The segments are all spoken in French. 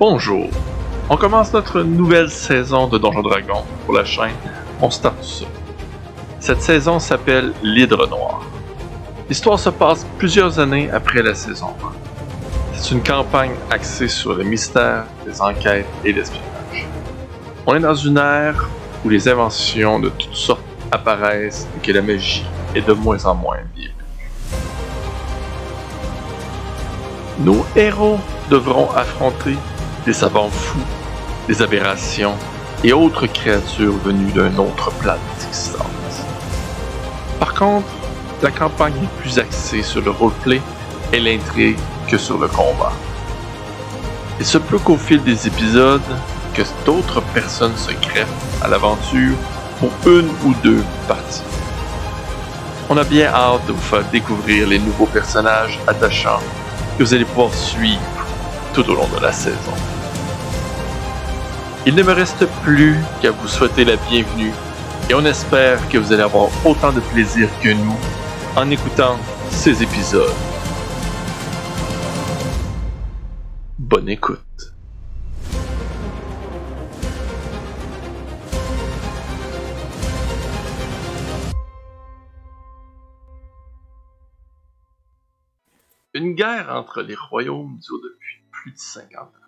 Bonjour. On commence notre nouvelle saison de Donjon Dragon pour la chaîne On start ça. Cette saison s'appelle L'Hydre Noir. L'histoire se passe plusieurs années après la saison 1. C'est une campagne axée sur le mystère, les enquêtes et l'espionnage. On est dans une ère où les inventions de toutes sortes apparaissent et que la magie est de moins en moins bienvenue. Nos héros devront affronter des savants fous, des aberrations et autres créatures venues d'un autre plan d'existence. Par contre, la campagne est plus axée sur le roleplay et l'intrigue que sur le combat. Il se peut qu'au fil des épisodes, que d'autres personnes se greffent à l'aventure pour une ou deux parties. On a bien hâte de vous faire découvrir les nouveaux personnages attachants que vous allez pouvoir suivre tout au long de la saison. Il ne me reste plus qu'à vous souhaiter la bienvenue et on espère que vous allez avoir autant de plaisir que nous en écoutant ces épisodes. Bonne écoute. Une guerre entre les royaumes dure depuis plus de 50 ans.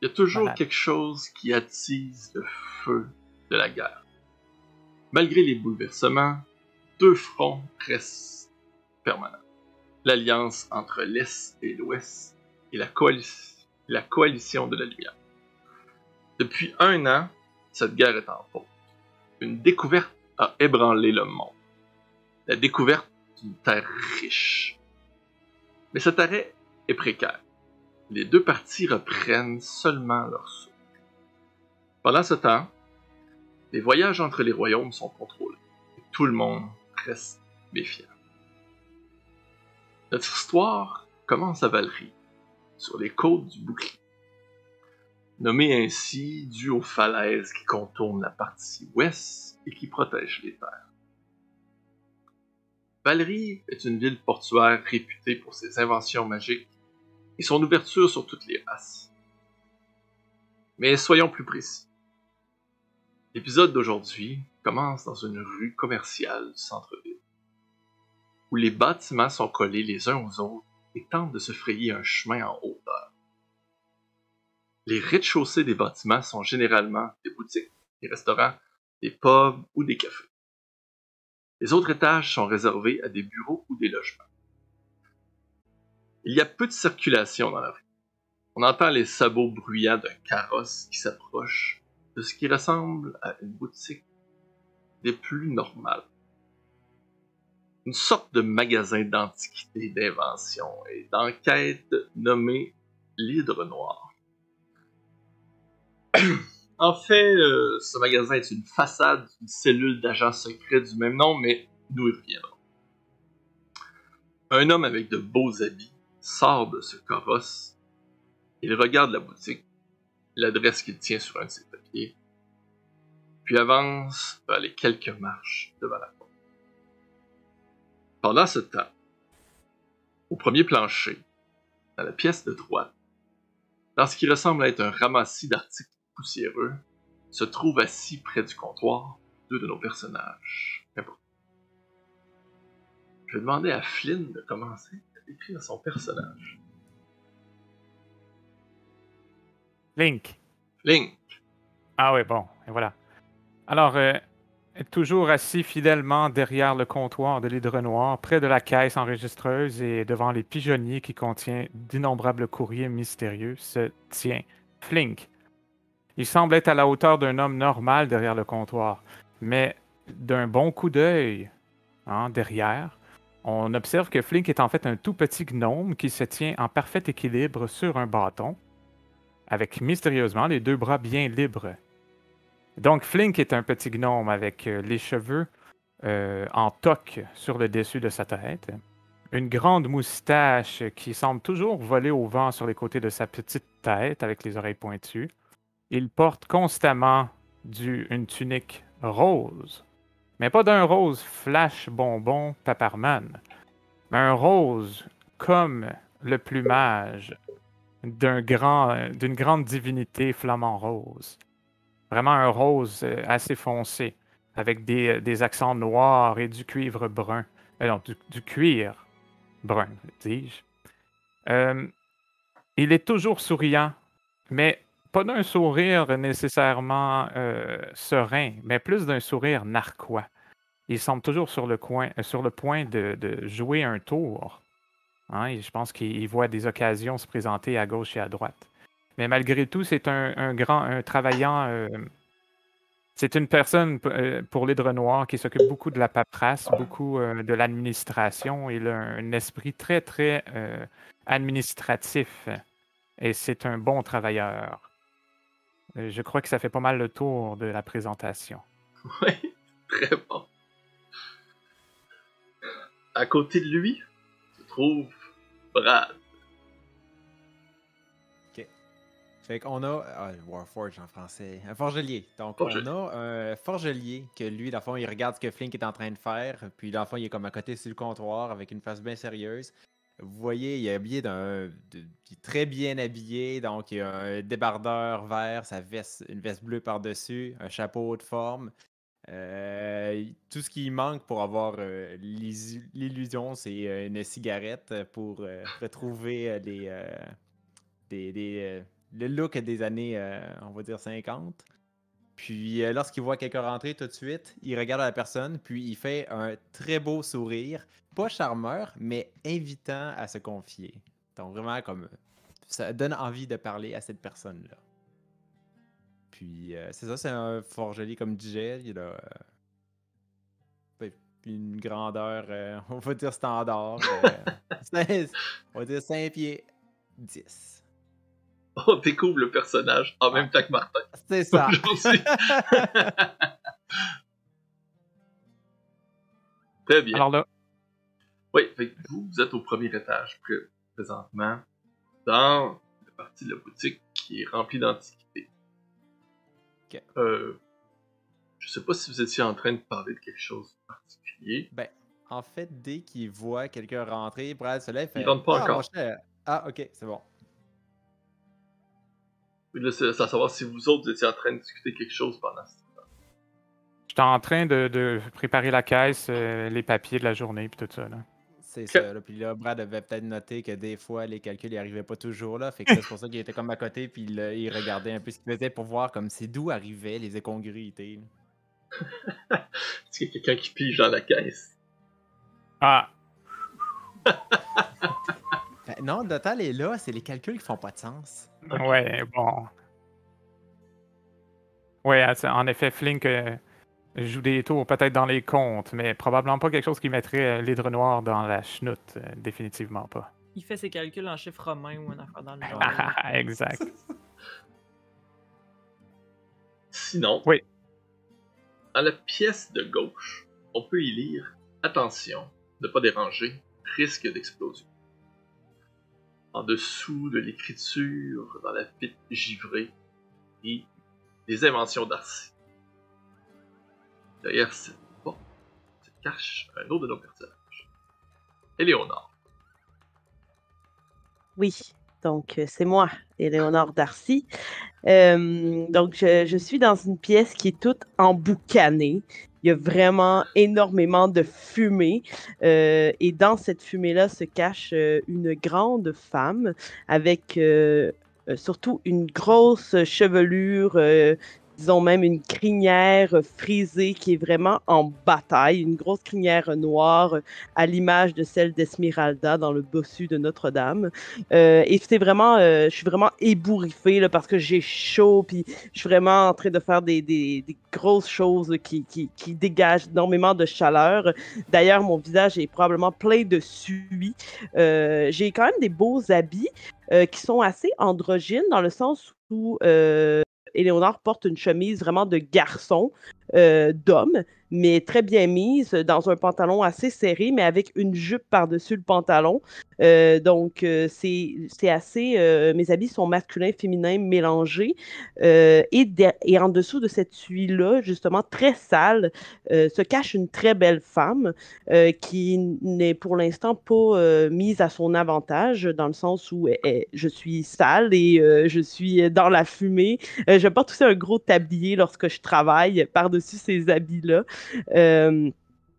Il y a toujours Voilà. quelque chose qui attise le feu de la guerre. Malgré les bouleversements, deux fronts restent permanents. L'alliance entre l'Est et l'Ouest et la, coali- la coalition de la lumière. Depuis un an, cette guerre est en pause. Une découverte a ébranlé le monde. La découverte d'une terre riche. Mais cet arrêt est précaire. Les deux parties reprennent seulement leur souffle. Pendant ce temps, les voyages entre les royaumes sont contrôlés. Et tout le monde reste méfiant. Notre histoire commence à Valerie, sur les côtes du bouclier. Nommée ainsi dû aux falaises qui contournent la partie ouest et qui protègent les terres. Valerie est une ville portuaire réputée pour ses inventions magiques et son ouverture sur toutes les races. Mais soyons plus précis. L'épisode d'aujourd'hui commence dans une rue commerciale du centre-ville, où les bâtiments sont collés les uns aux autres et tentent de se frayer un chemin en hauteur. Les rez-de-chaussée des bâtiments sont généralement des boutiques, des restaurants, des pubs ou des cafés. Les autres étages sont réservés à des bureaux ou des logements. Il y a peu de circulation dans la rue. On entend les sabots bruyants d'un carrosse qui s'approche de ce qui ressemble à une boutique des plus normales. Une sorte de magasin d'antiquités, d'invention et d'enquête nommé l'Hydre Noir. en fait, euh, ce magasin est une façade d'une cellule d'agents secrets du même nom, mais nous y reviendrons. Un homme avec de beaux habits sort de ce carrosse. Il regarde la boutique, l'adresse qu'il tient sur un de ses papiers, puis avance vers les quelques marches devant la porte. Pendant ce temps, au premier plancher, dans la pièce de droite, dans ce qui ressemble à être un ramassis d'articles poussiéreux, se trouve assis près du comptoir deux de nos personnages. Je vais demander à Flynn de commencer décrire son personnage. Link. Flynn, Ah oui, bon, et voilà. Alors, euh, toujours assis fidèlement derrière le comptoir de l'Hydre Noir, près de la caisse enregistreuse et devant les pigeonniers qui contient d'innombrables courriers mystérieux, se tient Flink. Il semble être à la hauteur d'un homme normal derrière le comptoir, mais d'un bon coup d'œil, hein, derrière, on observe que Flink est en fait un tout petit gnome qui se tient en parfait équilibre sur un bâton, avec mystérieusement les deux bras bien libres. Donc Flink est un petit gnome avec euh, les cheveux euh, en toque sur le dessus de sa tête, une grande moustache qui semble toujours voler au vent sur les côtés de sa petite tête avec les oreilles pointues. Il porte constamment une tunique rose, mais pas d'un rose flash bonbon paparman, mais un rose comme le plumage grand, d'une grande divinité flamant rose. Vraiment un rose euh, assez foncé, avec des, euh, des accents noirs et du cuivre brun. Euh, non, du, du cuir brun, dis-je. Euh, il est toujours souriant, mais pas d'un sourire nécessairement euh, serein, mais plus d'un sourire narquois. Il semble toujours sur le, coin, euh, sur le point de, jouer un tour. Hein, je pense qu'il il voit des occasions se présenter à gauche et à droite. Mais malgré tout, c'est un, grand, un travaillant. euh, c'est une personne pour l'hydre noir qui s'occupe beaucoup de la paperasse, beaucoup de l'administration. Il a un esprit très, très administratif. Et c'est un bon travailleur. Euh, Je crois que ça fait pas mal le tour de la présentation. Oui, très bon. À côté de lui se trouve Brad. Fait qu'on a. Ah, Warforge en français. Un forgelier. Donc, Forgelier. on a un forgelier que lui, dans le fond, il regarde ce que Flink est en train de faire. Puis, dans le fond, il est comme à côté sur le comptoir avec une face bien sérieuse. Vous voyez, il est habillé d'un. très bien habillé. Donc, il a un débardeur vert, sa veste, une veste bleue par-dessus, un chapeau de forme. Euh, tout ce qui manque pour avoir euh, l'illusion, c'est euh, une cigarette pour retrouver des, le look des années, on va dire 50. Puis euh, lorsqu'il voit quelqu'un rentrer tout de suite, il regarde la personne, puis il fait un très beau sourire, pas charmeur, mais invitant à se confier. Donc vraiment comme ça donne envie de parler à cette personne-là. Puis euh, c'est ça, c'est un forgelier comme disait, il a euh, ben, une grandeur, on va dire standard, on va dire 5 pieds 10. On découvre le personnage en même temps que Martin. C'est ça. Très bien. Alors là, Oui, fait vous, vous êtes au premier étage pré- présentement, dans la partie de la boutique qui est remplie d'antiquités. Ok. Euh, je sais pas si vous étiez en train de parler de quelque chose de particulier. Ben, en fait, dès qu'il voit quelqu'un rentrer, Brad se lève. fait, rentre pas ah, encore. Ah, ok, c'est bon. Oui, Là, c'est à savoir si vous autres vous étiez en train de discuter quelque chose pendant ce temps. j'étais en train de, de préparer la caisse, euh, les papiers de la journée, puis tout ça. Là. C'est ça. Là. Puis là, Brad avait peut-être noté que des fois, les calculs n'y arrivaient pas toujours là. Fait que c'est pour ça qu'il était comme à côté, puis là, il regardait un peu ce qu'il faisait pour voir comme c'est d'où arrivaient les incongruités. Est-ce qu'il y a quelqu'un qui pige dans la caisse? Ah, non, le total est là, c'est les calculs qui font pas de sens. ouais, bon. Ouais, ah, en effet, Flink euh, joue des tours peut-être dans les comptes, mais probablement pas quelque chose qui mettrait euh, l'hydre noir dans la chenoute. euh, définitivement pas. Il fait ses calculs en chiffres romains ou un affaire dans le genre. exact. Sinon, Oui. dans la pièce de gauche, on peut y lire Attention, ne pas déranger, risque d'explosion. En dessous de l'écriture, dans la pite givrée, et les inventions d'Arcy. Derrière cette porte se cache un autre de nos personnages. Éléonore. Oui, donc euh, c'est moi, Éléonore Darcy. Euh, donc je, je suis dans une pièce qui est toute emboucanée. Il y a vraiment énormément de fumée. euh, et dans cette fumée-là se cache euh, une grande femme avec euh, surtout une grosse chevelure, disons même une crinière frisée qui est vraiment en bataille, une grosse crinière noire à l'image de celle d'Esmeralda dans le bossu de Notre-Dame. Euh, et c'est vraiment, euh, je suis vraiment ébouriffée parce que j'ai chaud, puis je suis vraiment en train de faire des, des- grosses choses qui, qui, qui dégagent énormément de chaleur. D'ailleurs, mon visage est probablement plein de suie. Euh, j'ai quand même des beaux habits qui sont assez androgynes dans le sens où Éléonore porte une chemise vraiment de garçon, euh, d'homme. Mais très bien mise, dans un pantalon assez serré, mais avec une jupe par-dessus le pantalon. Euh, donc, euh, c'est assez. euh, mes habits sont masculins, féminins, mélangés. Euh, et, et en dessous de cette tuile-là, justement très sale, euh, se cache une très belle femme euh, qui n'est pour l'instant pas euh, mise à son avantage, dans le sens où elle- elle- je suis sale et euh, je suis dans la fumée. Euh, je porte aussi un gros tablier lorsque je travaille par-dessus ces habits-là. Euh,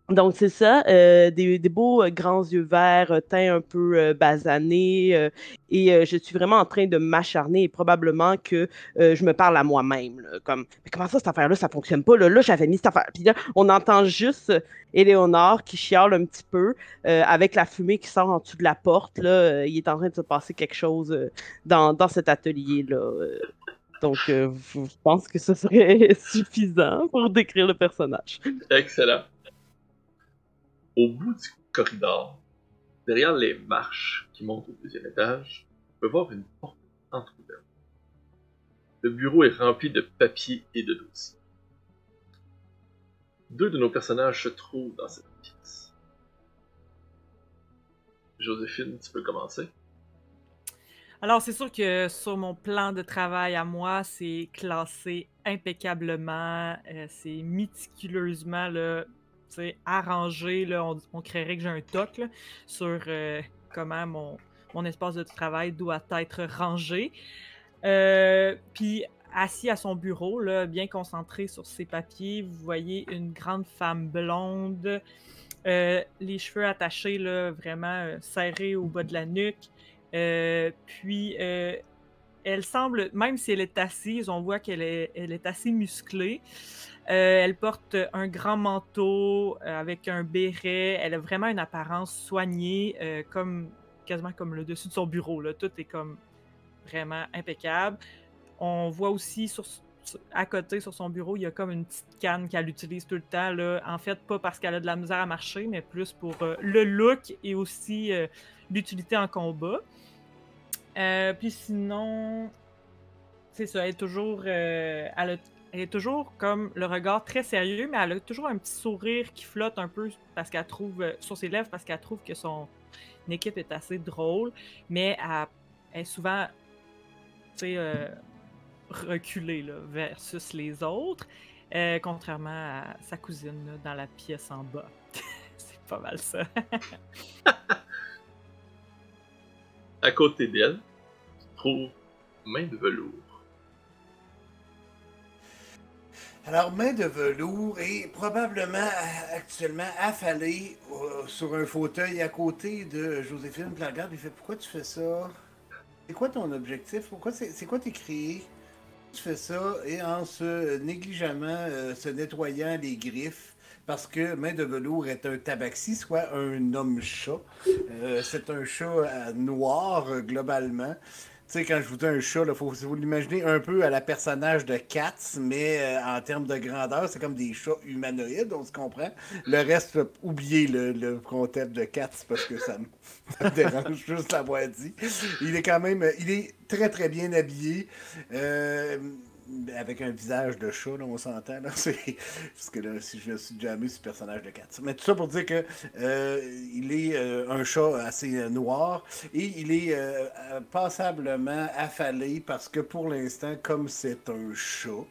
donc, c'est ça, euh, des, beaux euh, grands yeux verts, teint un peu basané, et je suis vraiment en train de m'acharner et probablement que je me parle à moi-même, comme, mais comment ça, cette affaire-là, ça fonctionne pas, là, là, j'avais mis cette affaire, puis là, on entend juste Éléonore qui chiale un petit peu, avec la fumée qui sort en dessous de la porte, là, il est en train de se passer quelque chose dans, dans cet atelier-là. Donc, euh, je pense que ce serait suffisant pour décrire le personnage. Excellent. Au bout du corridor, derrière les marches qui montent au deuxième étage, on peut voir une porte entrouverte. Le bureau est rempli de papiers et de dossiers. Deux de nos personnages se trouvent dans cette pièce. Joséphine, tu peux commencer. Alors, c'est sûr que sur mon plan de travail à moi, c'est classé impeccablement, euh, c'est méticuleusement là, arrangé. On, créerait que j'ai un toc sur euh, comment mon, espace de travail doit être rangé. Euh, Puis, assis à son bureau, bien concentré sur ses papiers, vous voyez une grande femme blonde, les cheveux attachés, là, vraiment serrés au bas de la nuque. Euh, puis, euh, elle semble, même si elle est assise, on voit qu'elle est, elle est assez musclée. Euh, elle porte un grand manteau avec un béret. Elle a vraiment une apparence soignée, comme quasiment comme le dessus de son bureau. Tout est comme vraiment impeccable. On voit aussi à côté, sur son bureau, il y a comme une petite canne qu'elle utilise tout le temps. En fait, pas parce qu'elle a de la misère à marcher, mais plus pour le look et aussi l'utilité en combat. Euh, puis sinon, c'est ça, elle est toujours, euh, elle, est toujours comme le regard très sérieux, mais elle a toujours un petit sourire qui flotte un peu parce qu'elle trouve euh, sur ses lèvres parce qu'elle trouve que son équipe est assez drôle, mais elle, est souvent, reculée là, versus les autres, contrairement à sa cousine dans la pièce en bas. c'est pas mal ça. À côté d'elle, tu trouves main de velours. Alors, main de velours est probablement euh, actuellement affalée euh, sur un fauteuil à côté de Joséphine. Regarde, il fait Pourquoi tu fais ça? C'est quoi ton objectif? Pourquoi c'est c'est quoi t'es créé Tu fais ça? Et en se négligemment euh, se nettoyant les griffes. Parce que Main de velours est un tabaxi, soit un homme-chat. Euh, c'est un chat euh, noir, euh, globalement. Tu sais, quand je vous dis un chat, il faut vous l'imaginer un peu à la personnage de Cats, mais en termes de grandeur, c'est comme des chats humanoïdes, on se comprend. Le reste, oubliez le, le concept de Cats parce que ça me, dérange juste l'avoir dit. Il est quand même, il est très très bien habillé. Avec un visage de chat, là, on s'entend. Parce que là, si je me suis jamais le personnage de Cats. Mais tout ça pour dire que euh, il est euh, un chat assez euh, noir et il est passablement affalé parce que pour l'instant, comme c'est un chat,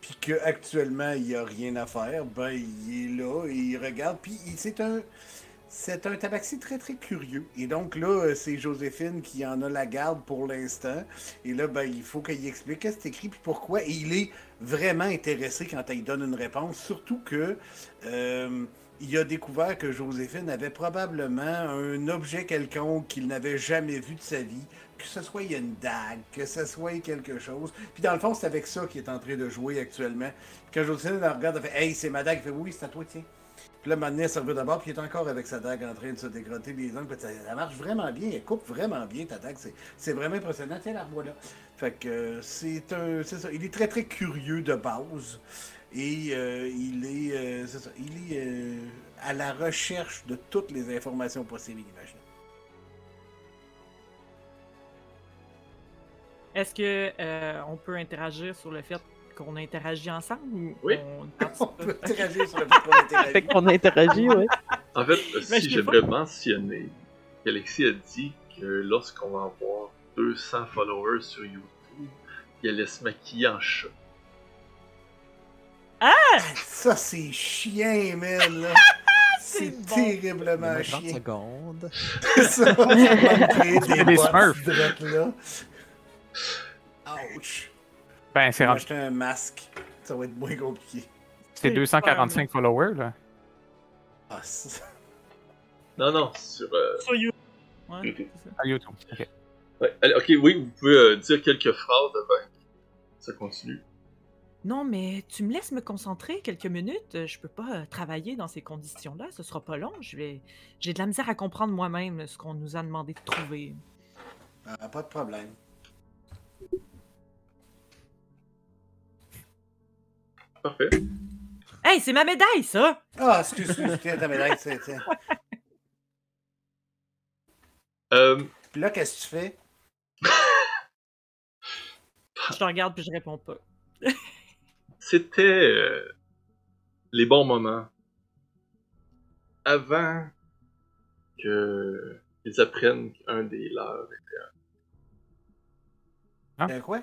puis qu'actuellement il n'y a rien à faire, ben il est là et il regarde. Puis c'est un. C'est un tabaxi très très curieux. Et donc là, euh, c'est Joséphine qui en a la garde pour l'instant. Et là, ben, il faut qu'il explique qu'est-ce que c'est écrit puis pourquoi. Et il est vraiment intéressé quand elle donne une réponse. Surtout que euh, il a découvert que Joséphine avait probablement un objet quelconque qu'il n'avait jamais vu de sa vie. Que ce soit il une dague, que ce soit quelque chose. Puis dans le fond, c'est avec ça qu'il est en train de jouer actuellement. Quand Joséphine la regarde, elle fait Hey, c'est ma dague. Elle fait Oui, c'est à toi, tiens. Puis là, maintenant, elle se revient d'abord, puis il est encore avec sa dague en train de se dégrotter les ongles. Ça, marche vraiment bien, elle coupe vraiment bien ta dague. C'est, vraiment impressionnant. Tiens, la revoilà. Fait que euh, c'est un. Il est très très curieux de base. Et euh, il est. euh, à la recherche de toutes les informations possibles et imaginables. Est-ce que on peut interagir sur le fait qu'on interagit ensemble ou Oui. on On peut interagir sur le fait qu'on interagit. Fait qu'on interagit, ouais. En fait, Mais si j'aimerais mentionner qu'Alexis a dit que lorsqu'on va avoir 200 followers sur YouTube, il allait se maquiller en chat. Ça, c'est chien, man, là. C'est bon. terriblement 30 chien. secondes. ça, ça des, des Smurfs. là. Ouch. Ben, c'est Je vais rendu- acheter un masque. Ça va être moins compliqué. c'est 245 followers, là. Ah, ça- Non, non, sur euh, Sur YouTube. Ouais, YouTube. c'est ça. À YouTube. Ok. Ouais, allez, ok, oui, vous pouvez euh, dire quelques phrases avant que ça continue. Non, mais tu me laisses me concentrer quelques minutes. Je peux pas euh, travailler dans ces conditions-là. Ce sera pas long. Je vais... J'ai de la misère à comprendre moi-même ce qu'on nous a demandé de trouver. Ah, pas de problème. Parfait. Hey, c'est ma médaille, ça! Ah, excuse-moi, tiens, ta médaille, tiens, tiens. Euh, Puis là, qu'est-ce que tu fais? Je te regarde puis je réponds pas. C'était euh, les bons moments avant que ils apprennent qu'un des leurs était Hein? Euh, quoi?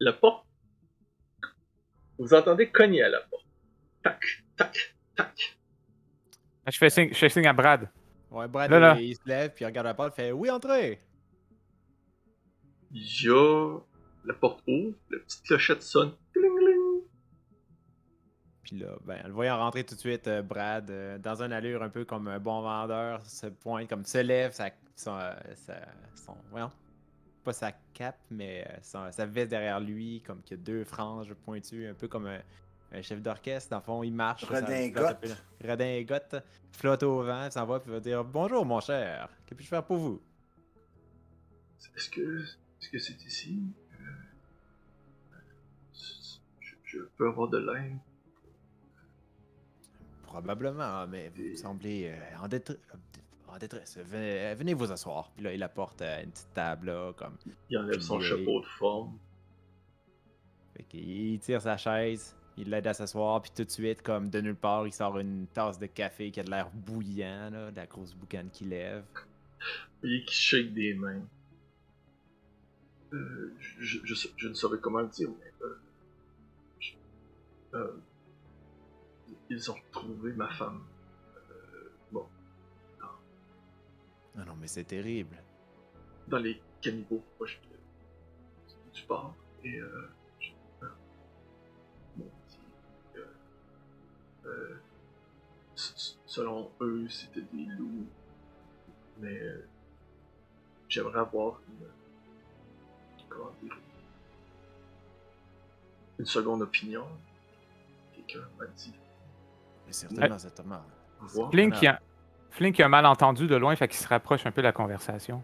la porte. Vous entendez cogner à la porte. Tac, tac, tac. Je fais signe, je fais signe à Brad. Ouais, Brad, Là, là. il, il se lève, puis il regarde la porte, il fait Oui, entrez! Il y a la porte ouvre, la petite clochette sonne. Cling, cling. Puis là, ben, le voyant rentrer tout de suite, euh, Brad, euh, dans une allure un peu comme un bon vendeur, se pointe, comme se lève, sa, son, euh, sa- son- voyons, pas sa cape, mais euh, son- sa veste derrière lui, comme qu'il y a deux franges pointues, un peu comme un, un chef d'orchestre. Dans le fond, il marche. Redingote. Redingote, flotte au vent, s'en va, puis va dire Bonjour, mon cher, que puis-je faire pour vous? Est-ce que est-ce que c'est ici? Euh, je, je peux avoir de l'aide? Probablement, mais vous semblez euh, en, détre- en détresse. Venez, euh, venez vous asseoir. Puis là, il apporte euh, une petite table, là, comme. Il enlève son chapeau de forme. Fait qu'il tire sa chaise, il l'aide à s'asseoir, puis tout de suite, comme de nulle part, il sort une tasse de café qui a de l'air bouillant, là, de la grosse boucane qui lève. Voyez qu'il shake des mains. Euh, je, je, sais- je ne saurais comment le dire, mais. euh, je- ils ont retrouvé ma femme. Non, non, mais c'est terrible. dans les caniveaux proches de- du port. Et. Euh, je- bon, c'est, euh, euh, selon eux, c'était des loups. Mais. euh, J'aimerais avoir une. Comment dire Une seconde opinion. Quelqu'un m'a dit. Mais certainement, certainement. Voir. Flink, il a, Flink a mal entendu de loin, fait qu'il se rapproche un peu de la conversation.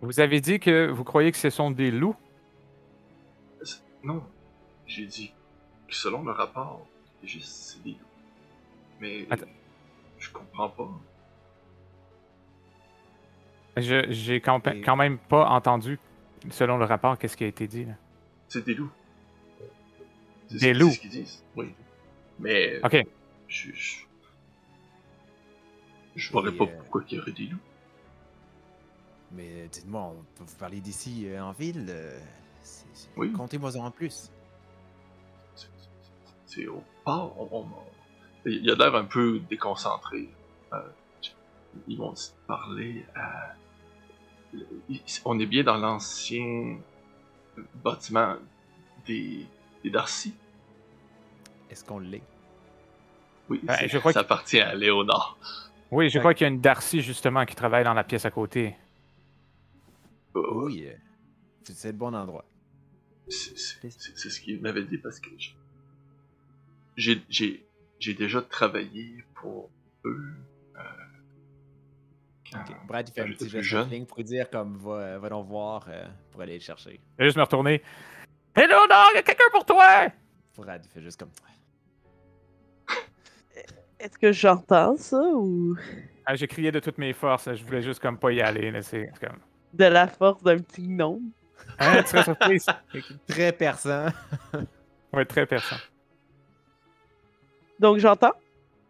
Vous avez dit que vous croyez que ce sont des loups? Non, j'ai dit que selon le rapport, c'est juste c'est des loups. Mais Attends. je comprends pas. Je j'ai quand, Et- quand même pas entendu, selon le rapport, qu'est-ce qui a été dit. là. C'est des loups. Des ce- c'est loups. ce qu'ils disent. Oui. Mais Ok. je je, je vois Et, pas euh, pourquoi il y aurait des loups. Mais dites-moi, on peut vous parler d'ici euh, en ville euh, c'est- c'est- Oui. Contez-moi un plus. C'est- au port. on- on- il a l'air un peu déconcentré. Euh, ils vont parler à. On est bien dans l'ancien bâtiment des, des Darcy. Est-ce qu'on l'est? Oui, Ben, c'est- je crois ça que- appartient à Léonard. Oui, je Ouais. crois qu'il y a une Darcy, justement, qui travaille dans la pièce à côté. Euh, Oui, c'est le bon endroit. C'est ce qu'il m'avait dit parce que j'ai j'ai j'ai déjà travaillé pour eux. euh, Brad, il fait un petit geste jeune. en ligne pour lui dire comme va, va donc voir euh, pour aller le chercher. Je vais juste me retourner. Hello, dog, y a quelqu'un pour toi! Brad, il fait juste comme Est-ce que j'entends ça ou? Ah, J'ai crié de toutes mes forces, je voulais juste comme pas y aller. là, C'est comme... de la force d'un petit gnome? Hein, tu serais surprise? Très perçant. Ouais, très perçant. Donc, j'entends?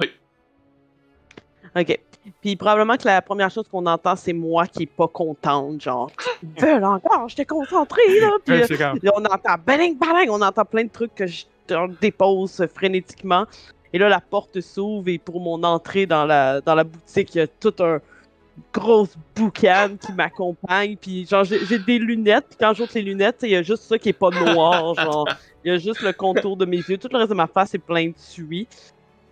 Oui. OK. Puis probablement que la première chose qu'on entend, c'est moi qui est pas contente, genre « Veulent encore, j'étais concentrée, là! » Puis euh, là, on entend « Baling, baling! » On entend plein de trucs que je dépose frénétiquement. Et là, la porte s'ouvre et pour mon entrée dans la, dans la boutique, il y a tout un grosse boucan qui m'accompagne. Puis genre, j'ai des lunettes. Puis quand j'ôte les lunettes, il y a juste ça qui est pas noir. Genre, il y a juste le contour de mes yeux. Tout le reste de ma face est plein de suie.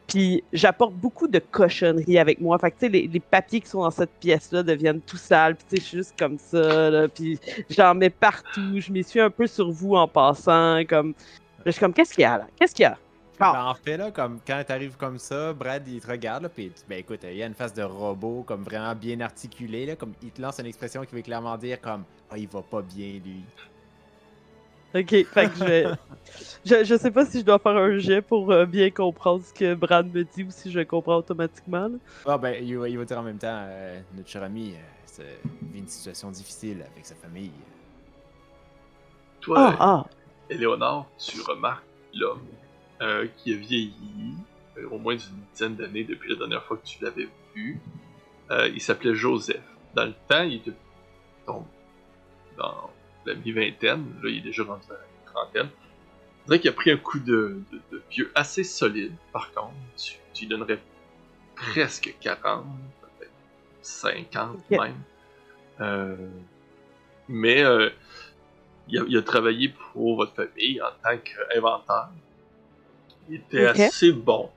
Puis j'apporte beaucoup de cochonneries avec moi. Fait que tu sais, les, les papiers qui sont dans cette pièce-là deviennent tout sales. Puis tu sais, je suis juste comme ça. Là, puis j'en mets partout. Je m'essuie un peu sur vous en passant. Comme... Je suis comme, qu'est-ce qu'il y a là? Qu'est-ce qu'il y a? Ah. Ben, en fait, là, comme quand t'arrives comme ça, Brad, il te regarde, là, pis ben écoute, il y a une face de robot, comme vraiment bien articulée, là, comme il te lance une expression qui veut clairement dire comme « Ah, il va pas bien, lui Ok, fait que je vais. Je, je sais pas si je dois faire un jet pour euh, bien comprendre ce que Brad me dit ou si je comprends automatiquement. là. ». Ah ben, il va, il va dire en même temps, euh, notre cher ami, euh, vit une situation difficile avec sa famille. Toi, Ah, ah. Éléonore, tu remarques l'homme euh, qui a vieilli euh, au moins d'une dizaine d'années depuis la dernière fois que tu l'avais vu. Euh, il s'appelait Joseph. Dans le temps, il était donc, dans la mi-vingtaine. Là, il est déjà rendu dans la trentaine. On dirait qu'il a pris un coup de, de- de vieux assez solide, par contre. Tu, tu lui donnerais presque 40, peut-être 50 Ok. même. Euh, mais euh, il, a, il a travaillé pour votre famille en tant qu'inventeur. Il était assez bon.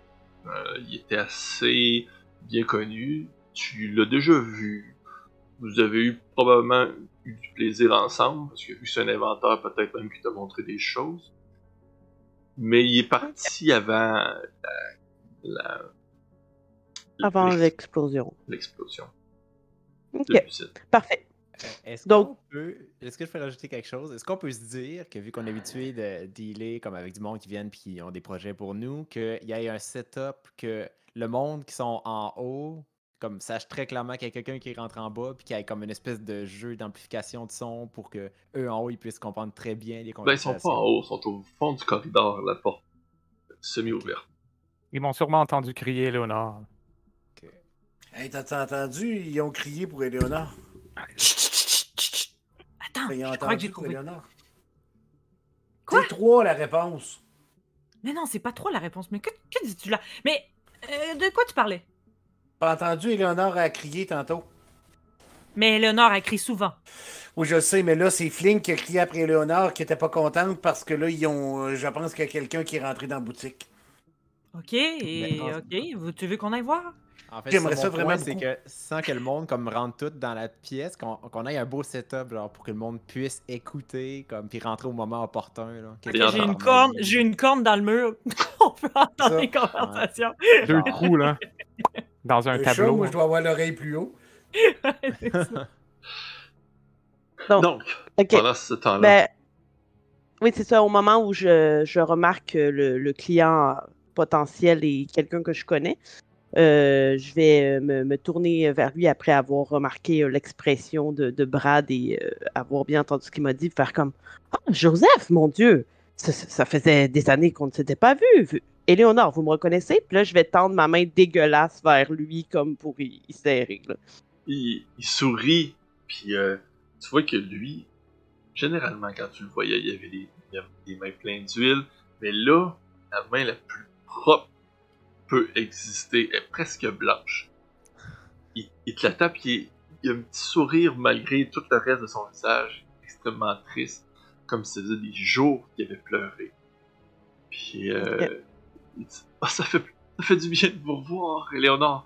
Euh, il était assez bien connu. Tu l'as déjà vu. Vous avez eu probablement eu du plaisir ensemble, parce que vu que c'est un inventeur, peut-être même qu'il t'a montré des choses. Mais il est parti avant la, la- Avant l'ex- l'explosion. l'explosion Ok, parfait. Est-ce Donc- qu'on peut. Est-ce que je peux rajouter quelque chose? Est-ce qu'on peut se dire que vu qu'on est habitué de dealer comme avec du monde qui viennent puis qui ont des projets pour nous, qu'il y ait un setup que le monde qui sont en haut, comme sache très clairement qu'il y a quelqu'un qui rentre en bas puis qu'il y ait comme une espèce de jeu d'amplification de son pour que eux en haut ils puissent comprendre très bien les Ben, ils sont conversations? pas en haut, ils sont au fond du corridor, la porte semi-ouverte. Ils m'ont sûrement entendu crier, Léonard. Hey, t'as entendu? Ils ont crié pour Éléonore. Attends, je crois que j'ai trouvé. Éléonore. Quoi? C'est trois la réponse. Mais non, c'est pas trop la réponse. Mais que, que dis-tu là? Mais euh, de quoi tu parlais? Pas entendu, Éléonore a crié tantôt. Mais Léonore a écrit souvent. Oui, je sais, mais là, c'est Flink qui a crié après Éléonore qui était pas contente parce que là, ils ont. euh, Je pense qu'il y a quelqu'un qui est rentré dans la boutique. Ok, et ok. Tu veux qu'on aille voir? En fait, J'aimerais ça, vraiment c'est que sans que le monde comme rentre tout dans la pièce, qu'on qu'on ait un beau setup genre pour que le monde puisse écouter comme puis rentrer au moment opportun J'ai une corne, j'ai une corne dans le mur. On peut entendre Ça. les conversations. Deux trous, là. Dans un Le tableau. moi, je dois avoir l'oreille plus haut. Donc, pendant ce temps-là, Ben, oui, c'est ça. Au moment où je, je remarque que le, le client potentiel est quelqu'un que je connais, euh, je vais euh, me, tourner vers lui après avoir remarqué euh, l'expression de, Brad et euh, avoir bien entendu ce qu'il m'a dit, faire comme Ah, Joseph, mon Dieu, ça, faisait des années qu'on ne s'était pas vu. Éléonore, vous me reconnaissez? Puis là, je vais tendre ma main dégueulasse vers lui comme pour y, serrer. il, sourit, puis euh, tu vois que lui, généralement, quand tu le voyais, il avait avait les mains pleines d'huile, mais là, la main la plus propre peut exister est presque blanche. Il, il te la tape, il, il a un petit sourire malgré tout le reste de son visage, extrêmement triste, comme si ça faisait des jours qu'il avait pleuré. Puis, euh, il dit Ah, ça, fait, ça fait du bien de vous revoir, Éléonore.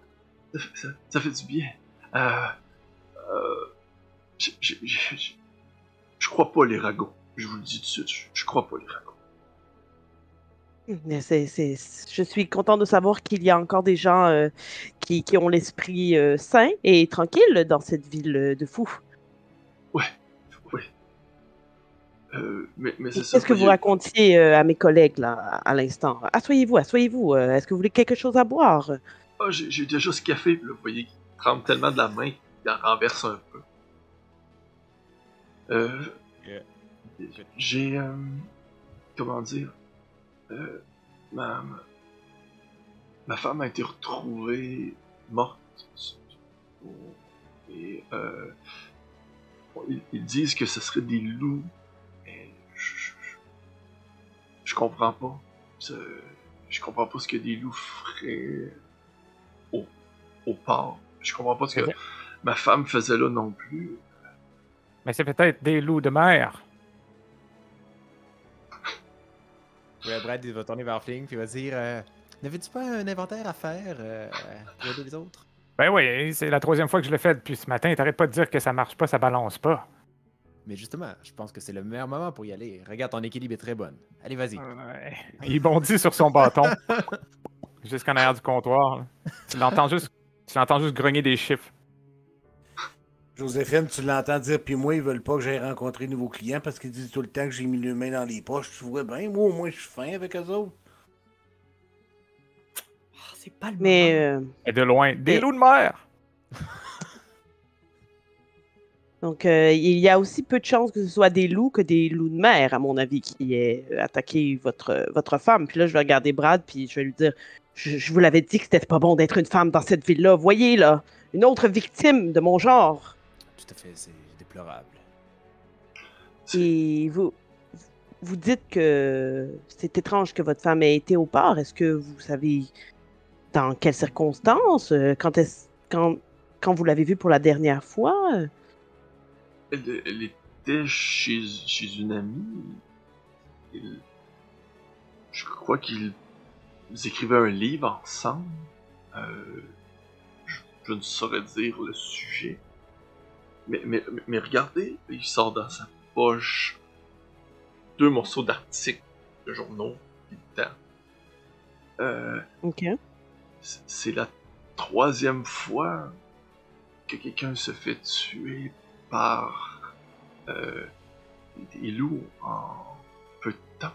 Ça, ça- ça fait du bien. Euh. Euh. Je, crois pas les ragots. Je vous le dis tout de suite, je, je crois pas les ragots. Je suis content de savoir qu'il y a encore des gens euh, qui, qui ont l'esprit euh, sain et tranquille dans cette ville euh, de fous. Oui. Euh, mais mais c'est ça. Qu'est-ce que vous racontiez euh, à mes collègues là, à, à l'instant? Asseyez-vous, asseyez-vous. euh, Est-ce que vous voulez quelque chose à boire? Ah, j'ai déjà ce café, là, vous voyez qu'il tremble tellement de la main qu'il en renverse un peu. Euh. J'ai. euh, comment dire? Euh, ma, femme a été retrouvée morte. Et. Euh, bon, ils, ils disent que ce serait des loups. Je, je, comprends pas. Je, je comprends pas ce que des loups feraient au, au port. Je comprends pas ce que ma femme faisait là non plus. Mais c'est peut-être des loups de mer. Ouais, Brad, il va tourner vers Fling puis il va dire euh, N'avais-tu pas un inventaire à faire euh, pour aider les autres? Ben oui, c'est la troisième fois que je le fais depuis ce matin. T'arrêtes pas de dire que ça marche pas, ça balance pas. Mais justement, je pense que c'est le meilleur moment pour y aller. Regarde, ton équilibre est très bon. Allez, vas-y. Ouais. Il bondit sur son bâton. Jusqu'en arrière du comptoir. là. Tu l'entends juste, tu l'entends juste grogner des chiffres. Joséphine, tu l'entends dire, puis moi, ils veulent pas que j'aille rencontrer de nouveaux clients parce qu'ils disent tout le temps que j'ai mis les mains dans les poches. Tu vois bien, moi, au moins, je suis fin avec eux autres. Ah, c'est pas le Mais euh, Et de loin, des Et- loups de mer! donc, euh, il y a aussi peu de chances que ce soit des loups que des loups de mer, à mon avis, qui aient euh, attaqué votre, votre femme. Puis là, je vais regarder Brad, puis je vais lui dire Je, je vous l'avais dit que c'était pas bon d'être une femme dans cette ville-là. Voyez, là, une autre victime de mon genre. Tout à fait, c'est déplorable. Et vous, vous dites que c'est étrange que votre femme ait été au port. Est-ce que vous savez dans quelles circonstances? euh, Quand, est quand, quand vous l'avez vue pour la dernière fois? Elle, elle était chez, chez une amie. Il- je crois qu'ils écrivaient un livre ensemble. Euh, je, je ne saurais dire le sujet. Mais, mais, mais- regardez, il sort dans sa poche deux morceaux d'articles de journaux. dedans. Euh, OK. c'est la troisième fois que quelqu'un se fait tuer par euh, des loups en peu de temps.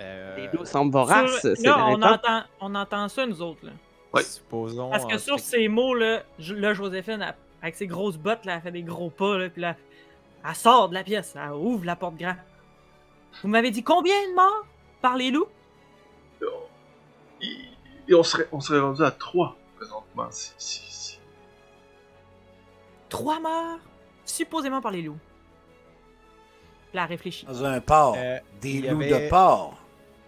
Euh, Les loups semblent voraces. Sur- là, on entend, on entend ça, nous autres. Là. Ouais. Supposons. Parce que en sur ces mots, là, là, Joséphine, elle- avec ses grosses bottes, là, elle fait des gros pas, là, puis là, elle sort de la pièce, elle ouvre la porte grand. Vous m'avez dit combien de morts par les loups? Et, et on, serait, on serait rendu à trois présentement. Si, si, si. Trois morts, supposément par les loups. Là, elle réfléchit. Dans un port. Euh, des loups avait- de port.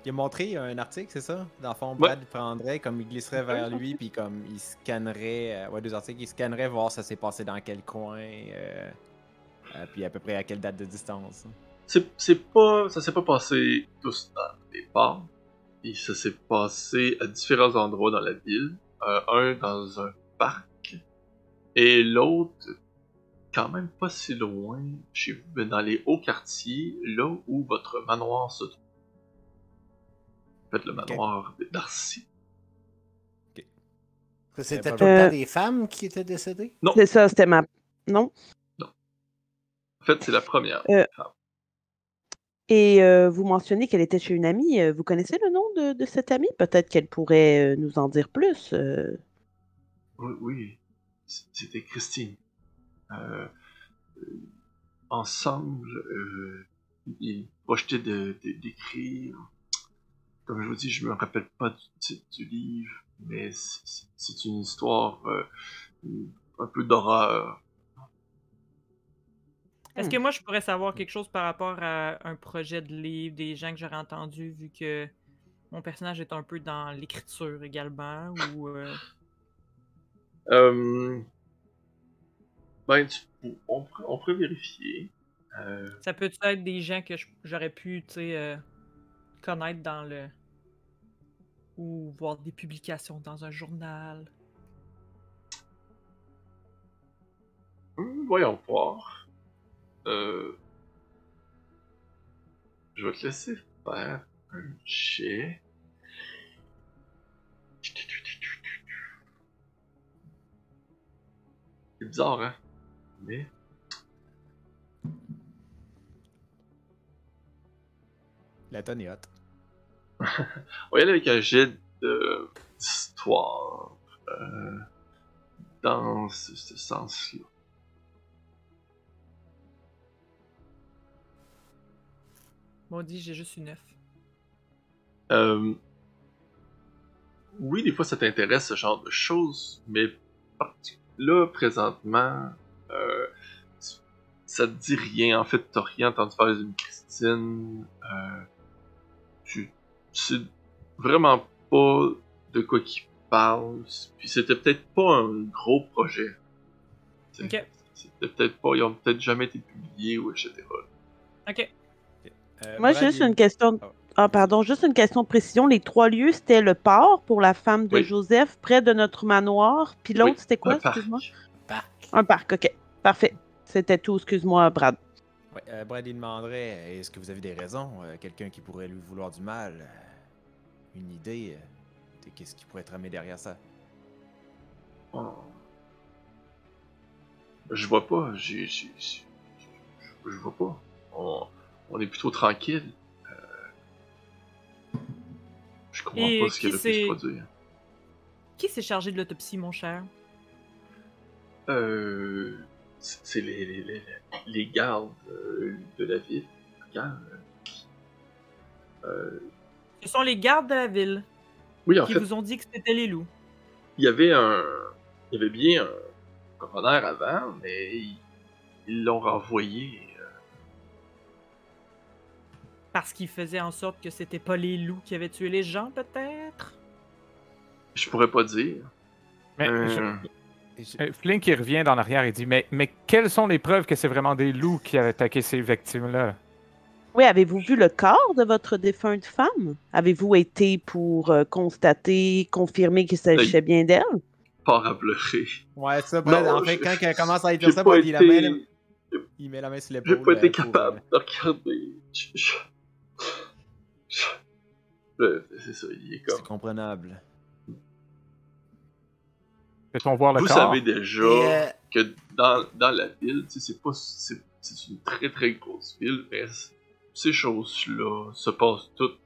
Il a montré un article, c'est ça? Dans le fond, Ouais. Brad prendrait, comme il glisserait vers lui, puis comme il scannerait, euh, ouais, deux articles, il scannerait voir ça s'est passé dans quel coin, euh, euh, puis à peu près à quelle date de distance. C'est, c'est pas, ça s'est pas passé tous dans les ports. Et ça s'est passé à différents endroits dans la ville. Un dans un parc. Et l'autre, quand même pas si loin chez vous, mais dans les hauts quartiers, là où votre manoir se trouve. En fait, le manoir d'Arcy. Que C'était pas tout le temps des femmes qui étaient décédées? Non, C'est ça, c'était ma. Non? en fait, c'est la première. Euh, femme. Et euh, vous mentionnez qu'elle était chez une amie. euh, Vous connaissez le nom de, de cette amie? Peut-être qu'elle pourrait euh, nous en dire plus. euh. Oui, oui, c'était Christine. Euh, euh, ensemble, euh, ils projetaient de- de- d'écrire. Comme je vous dis, je me rappelle pas du titre du livre, mais c'est- une histoire euh, un peu d'horreur. Est-ce que moi, je pourrais savoir quelque chose par rapport à un projet de livre, des gens que j'aurais entendus, vu que mon personnage est un peu dans l'écriture également, ou... euh, Euh, ben, tu- on, pourrait- on pourrait vérifier. Euh, Ça peut être des gens que j'aurais pu, tu sais, euh, connaître dans le... Ou voir des publications dans un journal? hum, voyons voir. Euh, je vais te laisser faire un jet. C'est bizarre, hein? Mais. La tonne est hot. On va y aller avec un jet d'histoire euh, dans ce, sens-là. Maudit, j'ai juste une 9. Euh, oui, des fois ça t'intéresse ce genre de choses, mais là, présentement, euh, ça te dit rien. En fait, t'as rien entendu parler d'une Christine. Euh, tu sais vraiment pas de quoi qu'il parle. Puis c'était peut-être pas un gros projet. C'est- Ok. C'était peut-être pas, ils ont peut-être jamais été publiés ou etc. Ok. Euh, Moi, Brad, j'ai juste il- une question. Ah. Ah, pardon, juste une question de précision. Les trois lieux, c'était le port pour la femme de Oui. Joseph, près de notre manoir. Puis l'autre, Oui, c'était quoi, un excuse-moi? Parc. Un parc, ok. Parfait. C'était tout, excuse-moi, Brad. Ouais, euh, Brad, il demanderait est-ce que vous avez des raisons euh, Quelqu'un qui pourrait lui vouloir du mal euh, Une idée euh, de qu'est-ce qui pourrait tramer derrière ça? Oh. Je vois pas, j'ai, j'ai- j'ai- je, je vois pas. On, on est plutôt tranquille. Euh, je comprends Et pas ce qui qui aurait pu se produire. Qui s'est chargé de l'autopsie, mon cher? Euh, c'est les, les, les, les gardes euh, de la ville. Regarde, euh, Ce sont les gardes de la ville oui, en qui fait, vous ont dit que c'était les loups. il y avait un, il y avait bien un coroner avant, mais ils l'ont renvoyé. Parce qu'ils faisaient en sorte que c'était pas les loups qui avaient tué les gens, peut-être? Je pourrais pas dire. Mais Euh, je- euh, Flink, il revient dans l'arrière et dit mais, mais quelles sont les preuves que c'est vraiment des loups qui avaient attaqué ces victimes-là Oui, avez-vous vu le corps de votre défunte femme? Avez-vous été pour euh, constater, confirmer qu'il s'agissait bien d'elle? Part à pleurer. Ouais, c'est ça, Brad. Non, en fait, je- quand il commence à J'ai dire ça, pas il, la il met la main sur j'ai l'épaule. pas été euh, pour, capable euh, de regarder. Je- je- je- Euh, C'est ça, il est C'est comprenable. Peut-on voir le Vous corps? savez déjà euh, que dans, dans la ville, c'est pas. C'est c'est une très très grosse ville, mais ces choses-là se passent toutes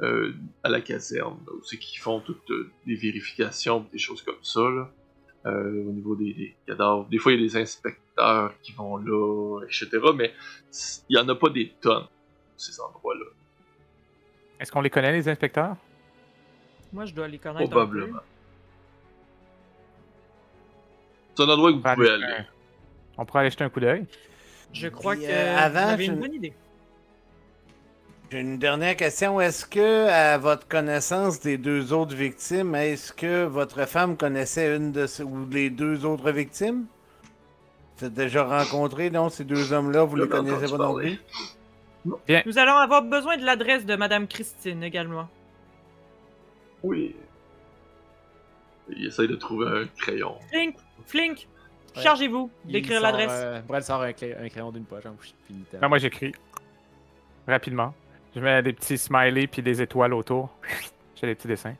euh, à la caserne, là, où c'est qu'ils font toutes euh, des vérifications, des choses comme ça, là, euh, au niveau des, des cadavres. Des fois, il y a des inspecteurs qui vont là, etc., mais il y en a pas des tonnes, ces endroits-là. Est-ce qu'on les connaît, les inspecteurs? Moi, je dois les connaître. un peu. Probablement. C'est un endroit où vous On pourrait pouvez aller aller. jeter un- On pourrait aller jeter un coup d'œil. Je crois Puis, que euh, avant, je- une bonne idée. J'ai une dernière question. Est-ce que, à votre connaissance des deux autres victimes, est-ce que votre femme connaissait une de ces, ou les deux autres victimes? Vous êtes déjà rencontrés, non, ces deux hommes-là, vous les connaissez pas non plus? Nous allons avoir besoin de l'adresse de Madame Christine également. Oui. Il essaye de trouver un crayon. Flink, Ouais. chargez-vous d'écrire l'adresse. euh, Brad sort un, clé- un crayon d'une poche. hein, puis. Ben, moi, j'écris. Rapidement. Je mets des petits smileys puis des étoiles autour. J'ai des petits dessins.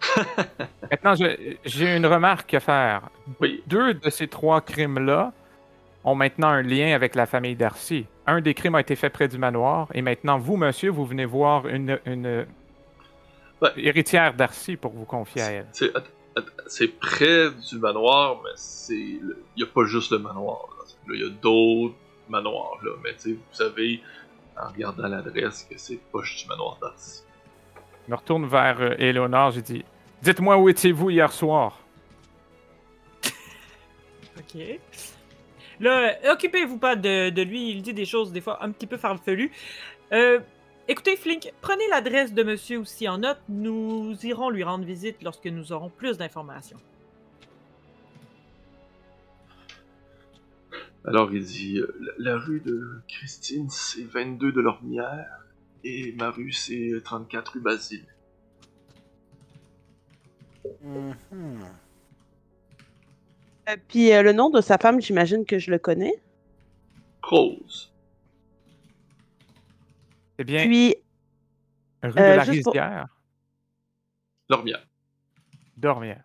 Maintenant, j'ai une remarque à faire. Oui. Deux de ces trois crimes-là ont maintenant un lien avec la famille Darcy. Un des crimes a été fait près du manoir, et maintenant, vous, monsieur, vous venez voir une, une Ouais. héritière Darcy pour vous confier à elle. C'est près du manoir, mais c'est le- il n'y a pas juste le manoir. Il y a d'autres manoirs. Là. Mais tu sais, vous savez, en regardant l'adresse, que c'est pas juste du manoir d'Arcy. Je me retourne vers euh, Éléonore, j'ai dit Dites-moi où étiez-vous hier soir? Ok. Là, occupez-vous pas de, de lui, il dit des choses des fois un petit peu farfelues. Euh, écoutez, Flink, prenez l'adresse de monsieur aussi en note. Nous irons lui rendre visite lorsque nous aurons plus d'informations. Alors il dit euh, la, la rue de Christine, c'est 22 de l'Ormière, et ma rue, c'est 34 rue Basile. Euh, puis euh, le nom de sa femme, j'imagine que je le connais. Rose. Eh bien, Puis, rue de euh, la juste pour- Rizière, L'Ormière. Dormière.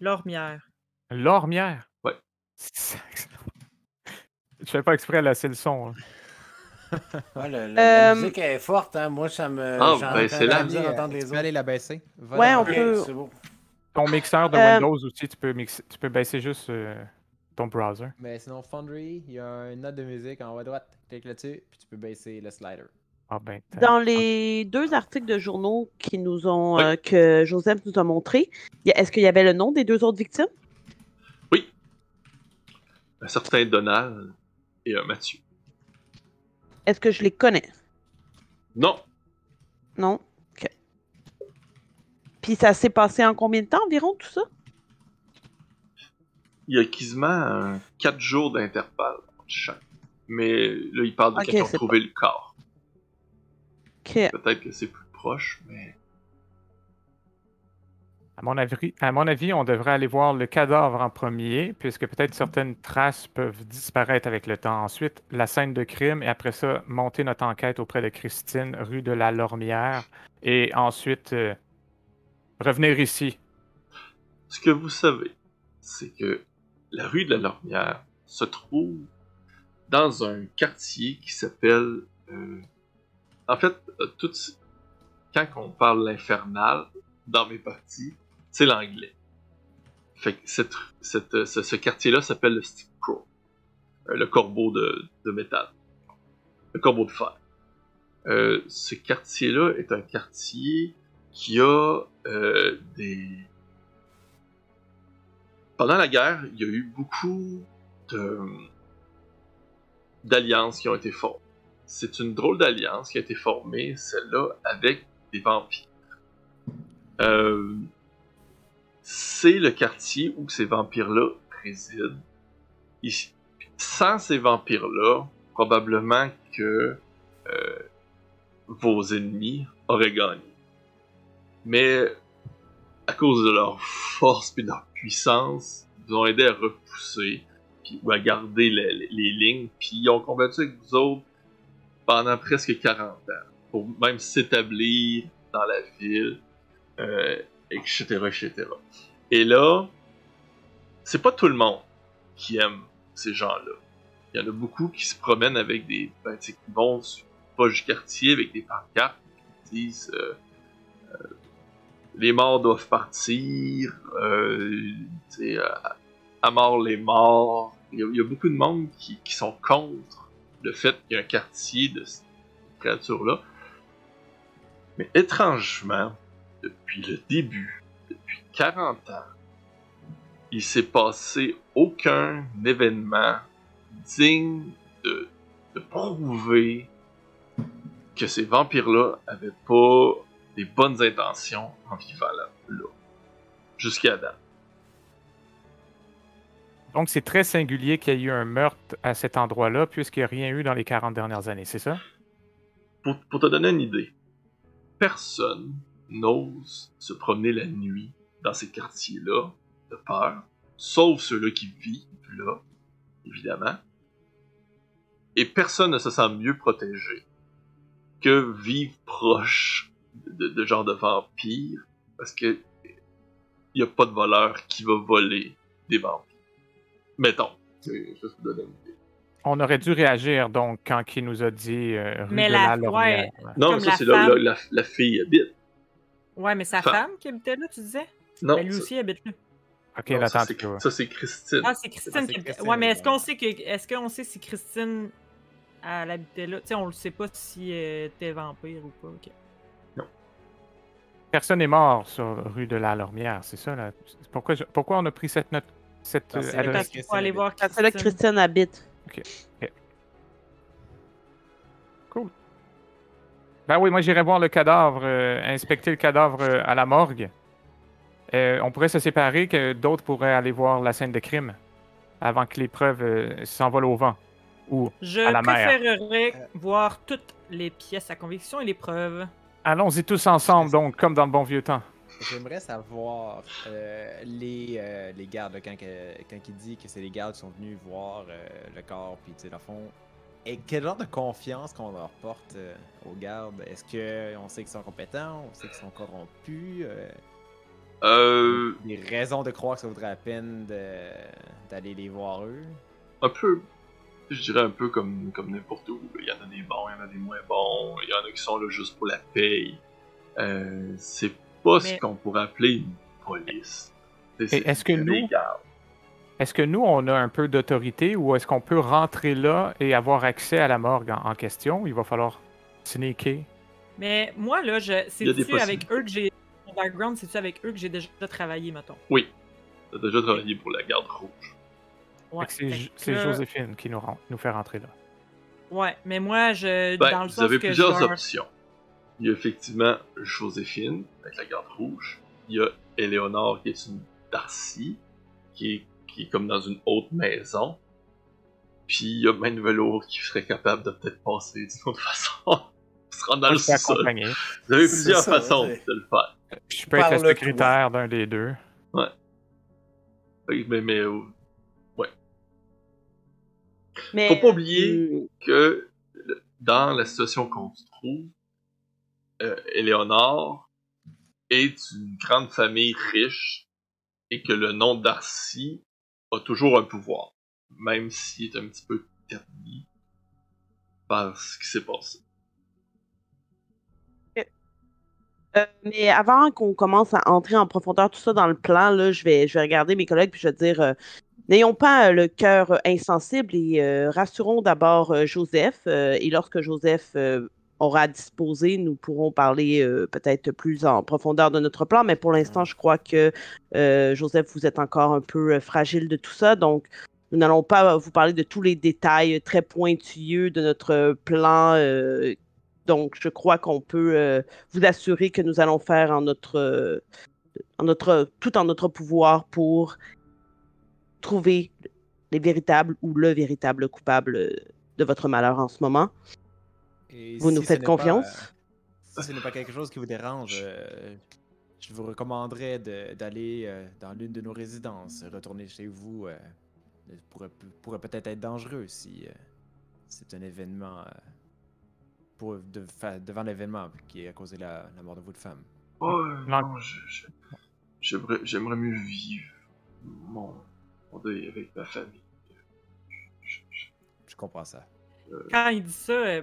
Lormière. Lormière? Ouais. C'est. Je fais pas exprès, là, c'est le son. hein. Ouais, le- le- la Euh, musique est forte, hein. Moi, ça me. Ah, j'entends ben, c'est là. la misère Allez, d'entendre les tu peux autres. aller la baisser. Va Ouais, on Ok, peut- C'est beau. Ton mixeur de Euh, Windows aussi, tu peux, mixer, tu peux baisser juste euh, ton browser. Mais sinon, Foundry, il y a une note de musique en haut à droite. Clique là-dessus, puis tu peux baisser le slider. Ah ben, Dans les deux articles de journaux qui nous ont, Oui. euh, que Joseph nous a montrés, est-ce qu'il y avait le nom des deux autres victimes? Un certain Donald et un Mathieu. Est-ce que je les connais? Non, Non? OK. Puis ça s'est passé en combien de temps environ, tout ça? il y a quasiment 4 jours d'intervalle entre chaque. Mais là, il parle de Ok, quand ils ont c'est trouvé le corps. Peut-être que c'est plus proche, mais. À mon, avis, à mon avis, on devrait aller voir le cadavre en premier, puisque peut-être certaines traces peuvent disparaître avec le temps. Ensuite, la scène de crime, et après ça, monter notre enquête auprès de Christine, rue de la Lormière, et ensuite euh, revenir ici. Ce que vous savez, c'est que la rue de la Lormière se trouve dans un quartier qui s'appelle. euh, En fait, euh, tout... quand on parle l'infernal dans mes parties, c'est l'anglais. Fait que euh, ce, quartier-là s'appelle le Stick Crow, euh, le corbeau de, métal, le corbeau de fer. Ce quartier-là est un quartier qui a des, pendant la guerre, il y a eu beaucoup d'alliances qui ont été formées. C'est une drôle d'alliance qui a été formée, celle-là, avec des vampires. Euh, c'est le quartier où ces vampires-là résident. Sans ces vampires-là, probablement que euh, vos ennemis auraient gagné. Mais à cause de leur force et de leur puissance, ils ont aidé à repousser ou à garder les, les- les lignes, puis ils ont combattu avec vous autres pendant presque 40 ans pour même s'établir dans la ville, euh, etc., etc. Et là, c'est pas tout le monde qui aime ces gens-là. Il y en a beaucoup qui se promènent avec des. Ben, qui vont sur poche quartier avec des pancartes qui disent. euh, les morts doivent partir, euh, à, à mort les morts. Il y, a, beaucoup de monde qui sont contre le fait qu'il y a un quartier de cette créature-là. Mais étrangement, depuis le début, depuis 40 ans, il s'est passé aucun événement digne de, de prouver que ces vampires-là avaient pas des bonnes intentions en vivant là. là. Jusqu'à date. Donc, c'est très singulier qu'il y ait eu un meurtre à cet endroit-là, puisqu'il n'y a rien eu dans les 40 dernières années, c'est ça? Pour, te donner une idée, personne n'ose se promener la nuit dans ces quartiers-là de peur, sauf ceux-là qui vivent là, évidemment. Et personne ne se sent mieux protégé que vivre proche de, de, de genre de vampires, parce que il n'y a pas de voleur qui va voler des vampires. Mettons, c'est juste pour donner une idée. On aurait dû réagir, donc, quand il nous a dit euh, rue Mais de la- la Laurière. Non, mais ça c'est là où femme. la, la, la fille habite. Ouais, mais sa femme qui habitait là, tu disais? Non, Ben, lui ça- aussi habite là. Ok, non, ça, attends, c'est- ça, c'est Christine. Ah, c'est Christine c'est qui habitait. Christine, Ouais, mais est-ce qu'on sait que est-ce qu'on sait si Christine elle habitait là? Tu sais, on le sait pas si elle était vampire ou pas. ok. Personne n'est mort sur rue de la Lormière, c'est ça? Là? Pourquoi, je- pourquoi on a pris cette note? Cette euh? Parce qu'il faut aller voir Ah, C'est là que Christine. Christiane habite. Ben oui, moi j'irai voir le cadavre, euh, inspecter le cadavre euh, à la morgue. Euh, on pourrait se séparer, que d'autres pourraient aller voir la scène de crime avant que les preuves euh, s'envolent au vent. Ou Je à la mer. préférerais Euh. voir toutes les pièces à conviction et les preuves. allons-y tous ensemble, donc, comme dans le bon vieux temps. J'aimerais savoir euh, les, euh, les gardes, là, quand, quand il dit que c'est les gardes qui sont venus voir euh, le corps, puis tu sais, dans le fond, et quel genre de confiance qu'on leur porte aux gardes? Est-ce qu'on sait qu'ils sont compétents On sait qu'ils sont corrompus euh, Des raisons de croire que ça vaudrait la peine d'aller les voir eux? Un peu, je dirais un peu comme, comme n'importe où. Il y en a des bons, il y en a des moins bons, il y en a qui sont là juste pour la paye. Euh, c'est pas ce qu'on pourrait appeler une police. C'est- est-ce que c'est nous- est-ce que nous, on a un peu d'autorité ou est-ce qu'on peut rentrer là et avoir accès à la morgue en, en question? Il va falloir sneaker. Mais moi, là, je... c'est-tu avec eux que j'ai. Mon background, c'est-tu avec eux que j'ai déjà travaillé, mettons? Oui. T'as déjà travaillé pour la garde rouge. Ouais. C'est que c'est Joséphine qui nous, rend- nous fait rentrer là. Ouais, mais moi, je. Ben, dans le vous sens avez que plusieurs genre- options. Il y a effectivement Joséphine, avec la garde rouge. Il y a Éléonore, qui est une Darcy, qui est, qui est comme dans une haute maison. Puis il y a Velour qui serait capable de peut-être passer d'une autre façon. se rendre dans le sous-sol. accompagné. Vous avez plusieurs ça, façons ouais. de le faire. Je peux être le secrétaire d'un des deux. Oui, Mais, mais euh, Mais, faut pas oublier que dans la situation qu'on se trouve, Éléonore est une grande famille riche et que le nom d'Arcy a toujours un pouvoir, même s'il est un petit peu terni par ce qui s'est passé. Euh, mais avant qu'on commence à entrer en profondeur tout ça dans le plan, là, je vais, je vais regarder mes collègues puis je vais dire euh, n'ayons pas euh, le cœur euh, insensible et euh, rassurons d'abord euh, Joseph. euh, et lorsque Joseph euh, aura à disposer, nous pourrons parler euh, peut-être plus en profondeur de notre plan. Mais pour l'instant, je crois que euh, Joseph, vous êtes encore un peu euh, fragile de tout ça. Donc, nous n'allons pas vous parler de tous les détails très pointilleux de notre plan. euh, donc, je crois qu'on peut vous assurer que nous allons faire en notre, en notre, tout en notre pouvoir pour trouver les véritables ou le véritable coupable de votre malheur en ce moment. Et Vous nous si faites pas, confiance? euh, si ce n'est pas quelque chose qui vous dérange, euh, je vous recommanderais de- d'aller euh, dans l'une de nos résidences. Retourner chez vous euh, pourrait, pourrait peut-être être dangereux si euh, c'est un événement. euh, pour, de- fa- devant l'événement qui a causé la, la mort de votre femme. Oh, Non. j'aimerais, mieux vivre mon, mon deuil avec ma famille. Je- je- Je comprends ça. Quand il dit ça,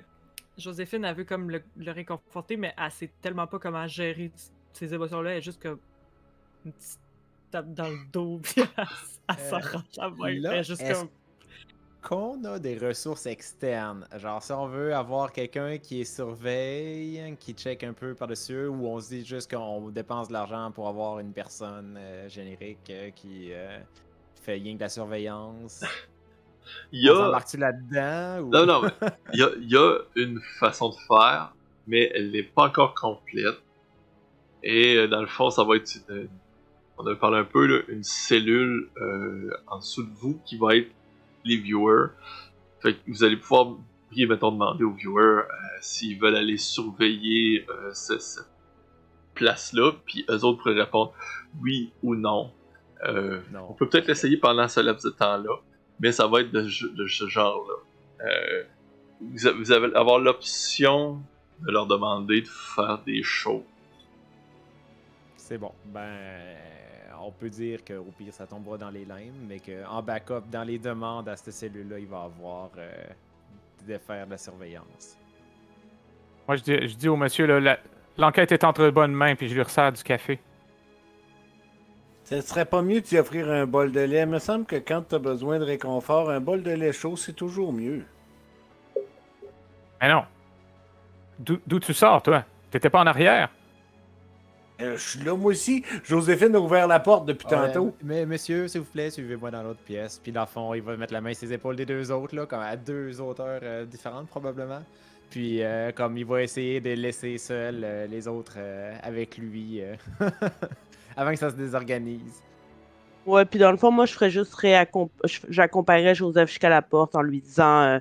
Joséphine, elle veut comme le, le réconforter, mais elle sait tellement pas comment gérer ces émotions-là. Elle est juste comme une petite tape dans le dos, puis elle, elle Euh, s'arrange main. là, Elle est juste est-ce- comme. Qu'on a des ressources externes, genre si on veut avoir quelqu'un qui est surveille, qui check un peu par-dessus, ou on se dit juste qu'on dépense de l'argent pour avoir une personne euh, générique euh, qui euh, fait rien que de la surveillance? Il y a, là-dedans? Ou... Non, non, mais il y a, il y a une façon de faire, mais elle n'est pas encore complète. Et euh, dans le fond, ça va être, une- on a parlé un peu, là, une cellule euh, en dessous de vous qui va être les viewers. Fait que vous allez pouvoir, mettons, demander aux viewers euh, s'ils veulent aller surveiller euh, ce- cette place-là, puis eux autres pourraient répondre oui ou non. Euh, on Non. peut peut-être l'essayer pendant ce laps de temps-là, mais ça va être de, ce- de ce genre-là. Euh, vous, allez avoir l'option de leur demander de faire des shows. C'est bon. Ben, on peut dire qu'au pire, ça tombera dans les limbes, mais qu'en backup, dans les demandes à cette cellule-là, il va avoir euh, de faire de la surveillance. Moi, je dis, je dis au monsieur, l'enquête est entre de bonnes mains, puis je lui resserre du café. Ce serait pas mieux de t'y offrir un bol de lait. Il me semble que quand t'as besoin de réconfort, un bol de lait chaud, c'est toujours mieux. Mais non. D'où tu sors, toi? T'étais pas en arrière? Euh, je suis là, moi aussi. Joséphine a ouvert la porte depuis tantôt. Mais monsieur, s'il vous plaît, suivez-moi dans l'autre pièce. Puis dans le fond, il va mettre la main sur les épaules des deux autres, là, comme à deux hauteurs euh, différentes probablement. Puis euh, comme il va essayer de laisser seul euh, les autres euh, avec lui euh, avant que ça se désorganise. Ouais, puis dans le fond, moi, je ferais juste j'accompagnerais Joseph jusqu'à la porte en lui disant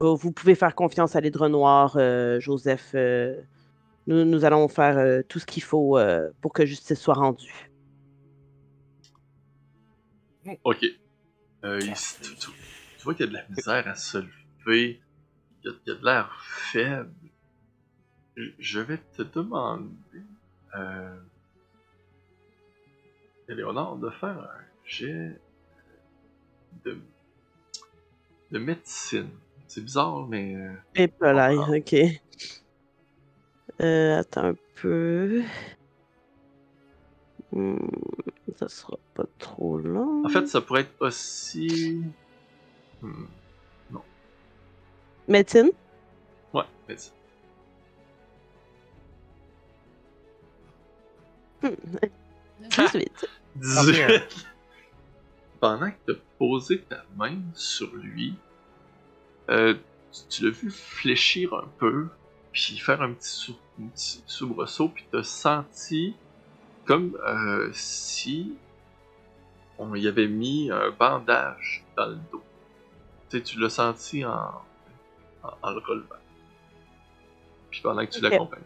Vous pouvez faire confiance à l'Hydre Noir, euh, Joseph. Nous, nous allons faire euh, tout ce qu'il faut euh, pour que justice soit rendue. Ok. Euh, il tu, tu- tu vois qu'il y a de la misère à se lever. Il y a, il y a de l'air faible. Je, je vais te demander, euh, Éléonore, de faire un jet de, de médecine. C'est bizarre, mais Et ok. Euh, attends un peu. Hmm, ça sera pas trop long. En fait, ça pourrait être aussi. Hmm, Médecine? Ouais, vas-y. Hmm. 18. 18. Pendant que tu as posé ta main sur lui, euh, tu- l'as vu fléchir un peu, puis faire un petit, sou- un petit soubresaut, puis tu as senti comme euh, si on y avait mis un bandage dans le dos. Tu sais, tu l'as senti en, en, en le relevant. Puis pendant que tu l'accompagnes.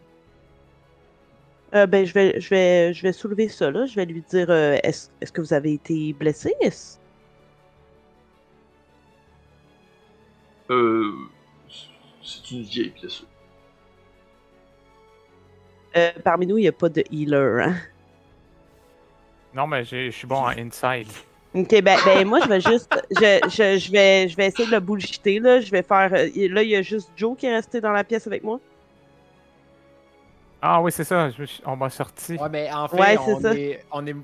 Euh, ben, je vais, je, vais, je vais soulever ça, là. Je vais lui dire euh, est-ce est-ce que vous avez été blessé? Euh, c'est une vieille pièce. Euh, Parmi nous, il n'y a pas de healer. Hein? Non, mais je suis bon en inside. Ok, ben, ben moi, je vais juste. Je, je, je, vais, je vais essayer de le bullshiter, là. Je vais faire. euh, Là, il y a juste Joe qui est resté dans la pièce avec moi. Ah oui, c'est ça. je on m'a sorti. Ouais, mais en fait, Ouais, on, ça. est, on est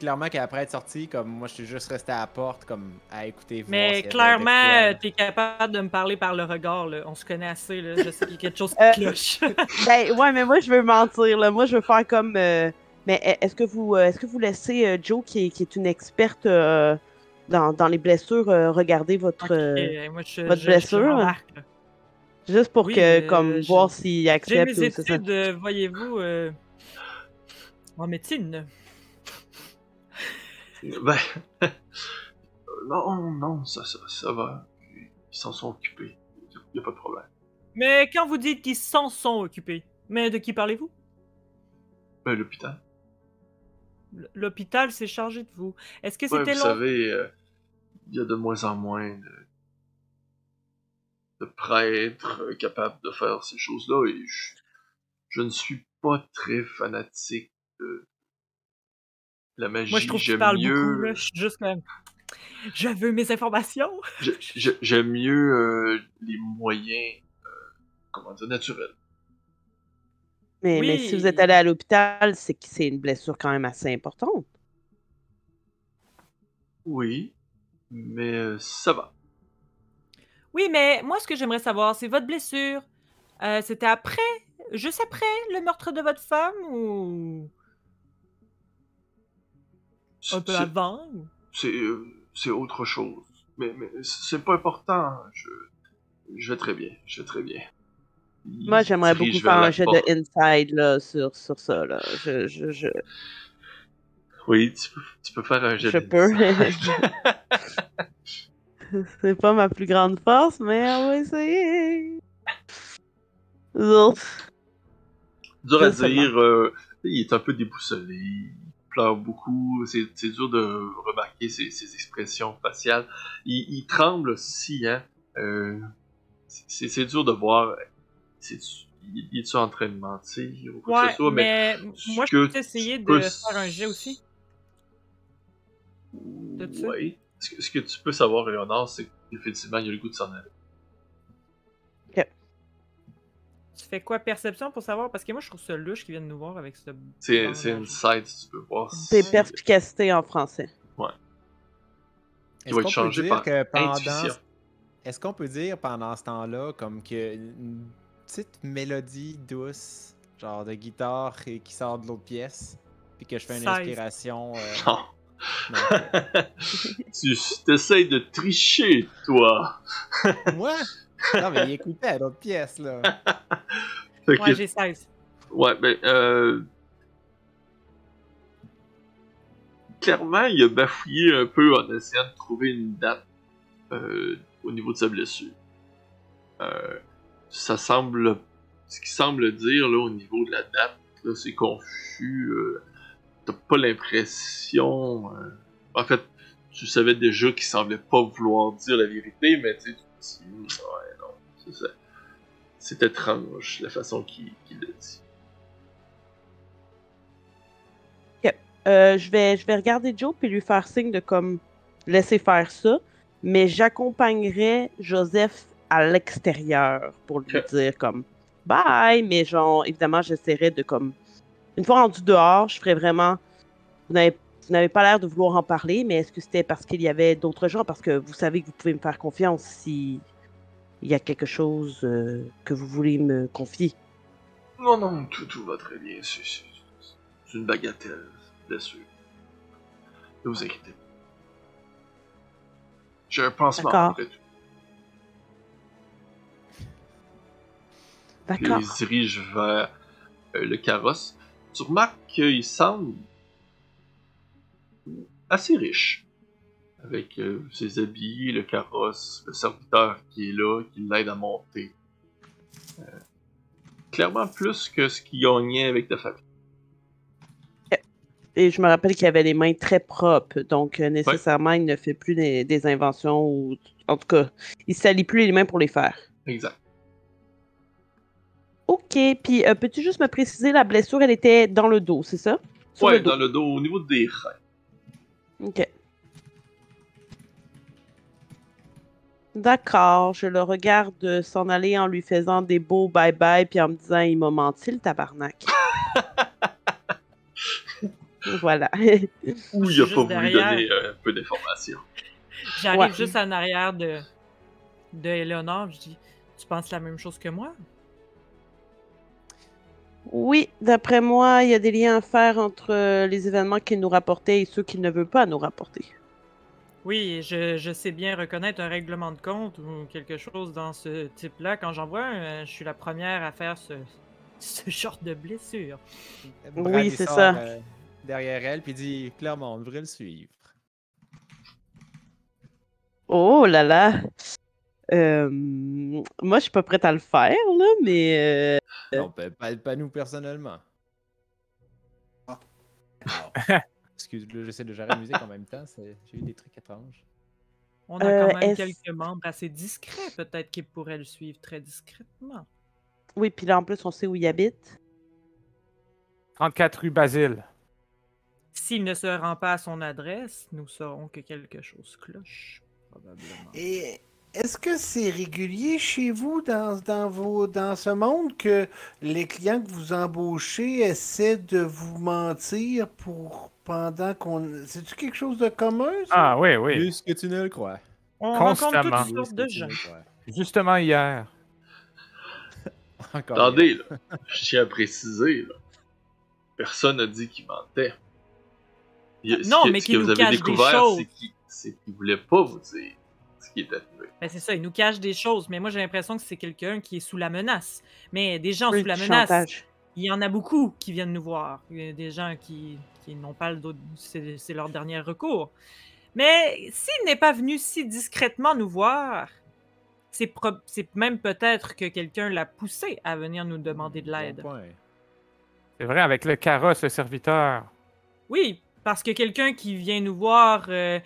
clairement qu'après être sorti, comme moi, je suis juste resté à la porte, comme à écouter. Mais clairement, t'es capable de me parler par le regard, là. On se connaît assez, là. Je sais qu'il y a quelque chose Euh, qui cloche. Ben, ouais, mais moi, je veux mentir, là. Moi, je veux faire comme. euh, Mais e- est-ce que vous euh, est-ce que vous laissez euh, Joe, qui est, qui est une experte euh, dans, dans les blessures, euh, regarder votre. moi, je, votre je- blessure? Juste pour Oui, que, euh, comme, je- voir s'il J'ai accepte mes ou c'est ça. études, voyez-vous, euh, en médecine. Ben. non, non, ça, ça, ça va. Ils s'en sont occupés. Y a pas de problème. Mais quand vous dites qu'ils s'en sont occupés, mais de qui parlez-vous? Ben, l'hôpital. L'hôpital s'est chargé de vous. Est-ce que Ouais, c'était vous long? savez, euh, il y a de moins en moins de, de prêtres euh, capables de faire ces choses-là et je, je ne suis pas très fanatique de la magie. Moi, je trouve que tu J'aime parles mieux, beaucoup, là. Je suis juste comme... Je veux mes informations! j'aime mieux euh, les moyens, euh, comment dire, naturels. Mais, si vous êtes allé à l'hôpital, c'est que c'est une blessure quand même assez importante. Oui, mais euh, ça va. Oui, mais moi, ce que j'aimerais savoir, c'est votre blessure. Euh, c'était après, juste après le meurtre de votre femme ou un peu C'est- avant? ou- c'est euh, c'est autre chose. Mais, mais c'est pas important. Je, je vais très bien. Je vais très bien. Il Moi, j'aimerais beaucoup faire un jet porte. de inside là, sur, sur ça. Là. Je, je, je, Oui, tu peux, tu peux faire un jet je de- peux. c'est pas ma plus grande force, mais on va essayer. Dur à dire. euh, il est un peu déboussolé. Pleure beaucoup. C'est dur de remarquer ses, ses expressions faciales. Il, il tremble aussi. Hein. Euh, c'est dur de voir. C'est- Il il est-tu en train de mentir ou quoi que ce soit, mais mais moi, je peux essayer de peux faire un jet aussi. Oui. Ce que, ce que tu peux savoir, Léonard, c'est qu'effectivement, il a le goût de s'en aller. Tu fais quoi, perception, pour savoir? Parce que moi, je trouve ça louche qu'ils viennent nous voir avec ce... C'est une side, si tu peux voir. C'est si- perspicacité en français. Est-ce va être qu'on peut changé dire par que pendant... Est-ce qu'on peut dire pendant ce temps-là, comme que une petite mélodie douce, genre de guitare et qui sort de l'autre pièce, puis que je fais une 16. inspiration. euh, Non. non. tu t'essayes de tricher, toi. Moi? Non, mais il écoutait à l'autre pièce, là. Que- Ouais, j'ai 16. Ouais, ben, euh... Clairement, il a bafouillé un peu en essayant de trouver une date euh, au niveau de sa blessure. Euh, ça semble... Ce qui semble dire, là, au niveau de la date, là, c'est confus. euh, T'as pas l'impression... euh, En fait, tu savais déjà qu'il semblait pas vouloir dire la vérité, mais tu Ouais, non, c'est ça. C'est étrange, la façon qu'il qu'il le dit. Euh, je, vais, je vais regarder Joe puis lui faire signe de comme laisser faire ça, mais j'accompagnerai Joseph à l'extérieur pour lui dire comme bye, mais genre évidemment j'essaierai de comme une fois rendu dehors, je ferai vraiment vous n'avez vous n'avez pas l'air de vouloir en parler, mais est-ce que c'était parce qu'il y avait d'autres gens? Parce que vous savez que vous pouvez me faire confiance si il y a quelque chose euh, que vous voulez me confier. Non, non, tout, tout va très bien. C'est c'est- c'est une bagatelle, bien sûr. Ne vous inquiétez pas. J'ai un pansement après tout. D'accord. il se dirige vers euh, le carrosse. Tu remarques qu'il semble assez riche. Avec euh, ses habits, le carrosse, le serviteur qui est là, qui l'aide à monter. Euh, clairement plus que ce qu'il gagnait avec ta famille. Et je me rappelle qu'il avait les mains très propres, donc euh, nécessairement, il ne fait plus des, des inventions ou. En tout cas, il salit plus les mains pour les faire. Exact. Ok, puis euh, peux-tu juste me préciser, la blessure, elle était dans le dos, c'est ça? Dos. dans le dos, au niveau des reins. Ok. D'accord, je le regarde s'en aller en lui faisant des beaux bye-bye puis en me disant il m'a menti le tabarnak. voilà. Ou il a pas voulu derrière. donner euh, un peu d'informations. J'arrive Ouais. juste en arrière de, de Eleonore. Je dis Tu penses la même chose que moi? Oui, d'après moi, il y a des liens à faire entre euh, les événements qu'il nous rapportait et ceux qu'il ne veut pas nous rapporter. Oui, je, je sais bien reconnaître un règlement de compte ou quelque chose dans ce type-là. Quand j'en vois un, euh, je suis la première à faire ce, ce genre de blessure. Brad, Oui, c'est ça. euh, derrière elle, puis il dit clairement, on devrait le suivre. Oh là là! Euh, moi, je suis pas prête à le faire, là, mais... euh, Non, pas, pas- pas nous personnellement. Ah. Alors, Excuse-le, j'essaie de gérer la musique en même temps. J'ai eu des trucs étranges. On a Euh, quand même est-ce- quelques membres assez discrets, peut-être qu'ils pourraient le suivre très discrètement. Oui, puis là, en plus, on sait où il habite. 34 rue Basile. S'il ne se rend pas à son adresse, nous saurons que quelque chose cloche, probablement. Et est-ce que c'est régulier chez vous dans, dans, vos, dans ce monde que les clients que vous embauchez essaient de vous mentir pour pendant qu'on. C'est-tu quelque chose de commun? ça? Ah oui, oui. Plus que tu ne le crois. On rencontre Constamment. toutes sortes de gens. Justement hier. Encore Attendez, là. Je tiens à préciser, là. Personne n'a dit qu'il mentait. Il- Non, mais ce qu'il que nous vous avez découvert, c'est qu'il c'est qu'il voulait pas vous dire ce qui est arrivé. Ben, c'est ça, il nous cache des choses, mais moi j'ai l'impression que c'est quelqu'un qui est sous la menace. Mais des gens Oui, sous la menace, chantage. il y en a beaucoup qui viennent nous voir. Il y a des gens qui, qui n'ont pas le dos, c'est c'est leur dernier recours. Mais s'il n'est pas venu si discrètement nous voir, c'est même peut-être que quelqu'un l'a poussé à venir nous demander de l'aide. C'est vrai, avec le carrosse, le serviteur. Oui, parce que quelqu'un qui vient nous voir euh,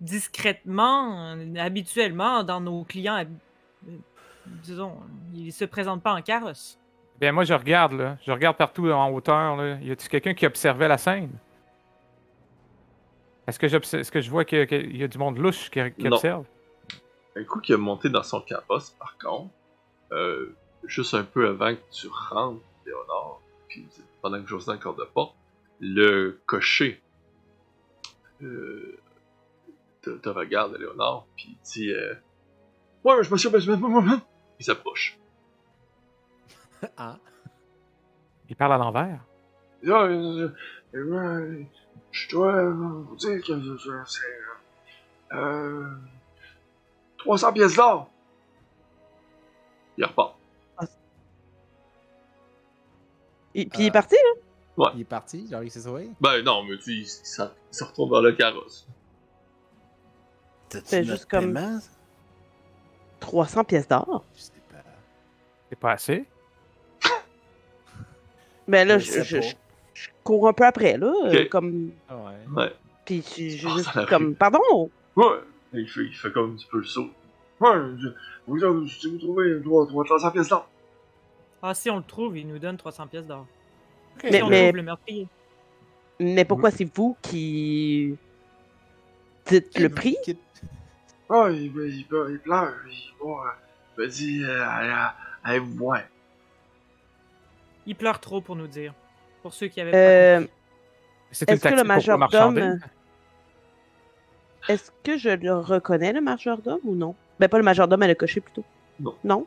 discrètement, habituellement, dans nos clients, euh, disons, il se présente pas en carrosse. Bien, moi, je regarde, là. Je regarde partout en hauteur, là. Y a-t-il quelqu'un qui observait la scène? Est-ce que, est-ce que je vois qu'il y a du monde louche qui, qui Non. observe? Un coup qu'il a monté dans son carrosse, par contre, euh, juste un peu avant que tu rentres, Léonard, puis pendant que Jocelyn encore de porte, le cocher euh, te, te regarde, Léonard, puis il dit euh, Ouais, je me suis. Il s'approche. Ah, Il parle à l'envers. Euh, euh, je dois vous dire que euh, c'est. Euh, 300 pièces d'or! Il repart. Et, puis il est Euh, parti, là? il est parti, genre il s'est sauvé? Ben non, mais tu sais, il, s'en- il se retourne vers le carrosse. C'est notre juste comme- paiement? 300 pièces d'or. Sais pas. C'est pas assez. Mais là, Je je, je- cours un peu après, là. euh, comme... Ah ouais. Ouais. Puis je, Oh, juste comme... Pardon? Ouais! Il fait, il fait comme un petit peu le saut. Ouais, je, vous, vous, si vous trouvez 3, 300 pièces d'or. Ah, si on le trouve, il nous donne 300 pièces d'or. Si Mais- on mais- trouve le meurtrier. Mais pourquoi c'est vous qui dites le prix? Quitte- Ah, il, il, il, il pleure. Il, bon, euh, il me dit, euh, allez, vous voir. Il pleure trop pour nous dire. Pour ceux qui avaient Euh, Est-ce que le majordome. marchander. Est-ce que je le reconnais, le majordome, ou non? Ben, pas le majordome, elle a coché plutôt. Non. Non?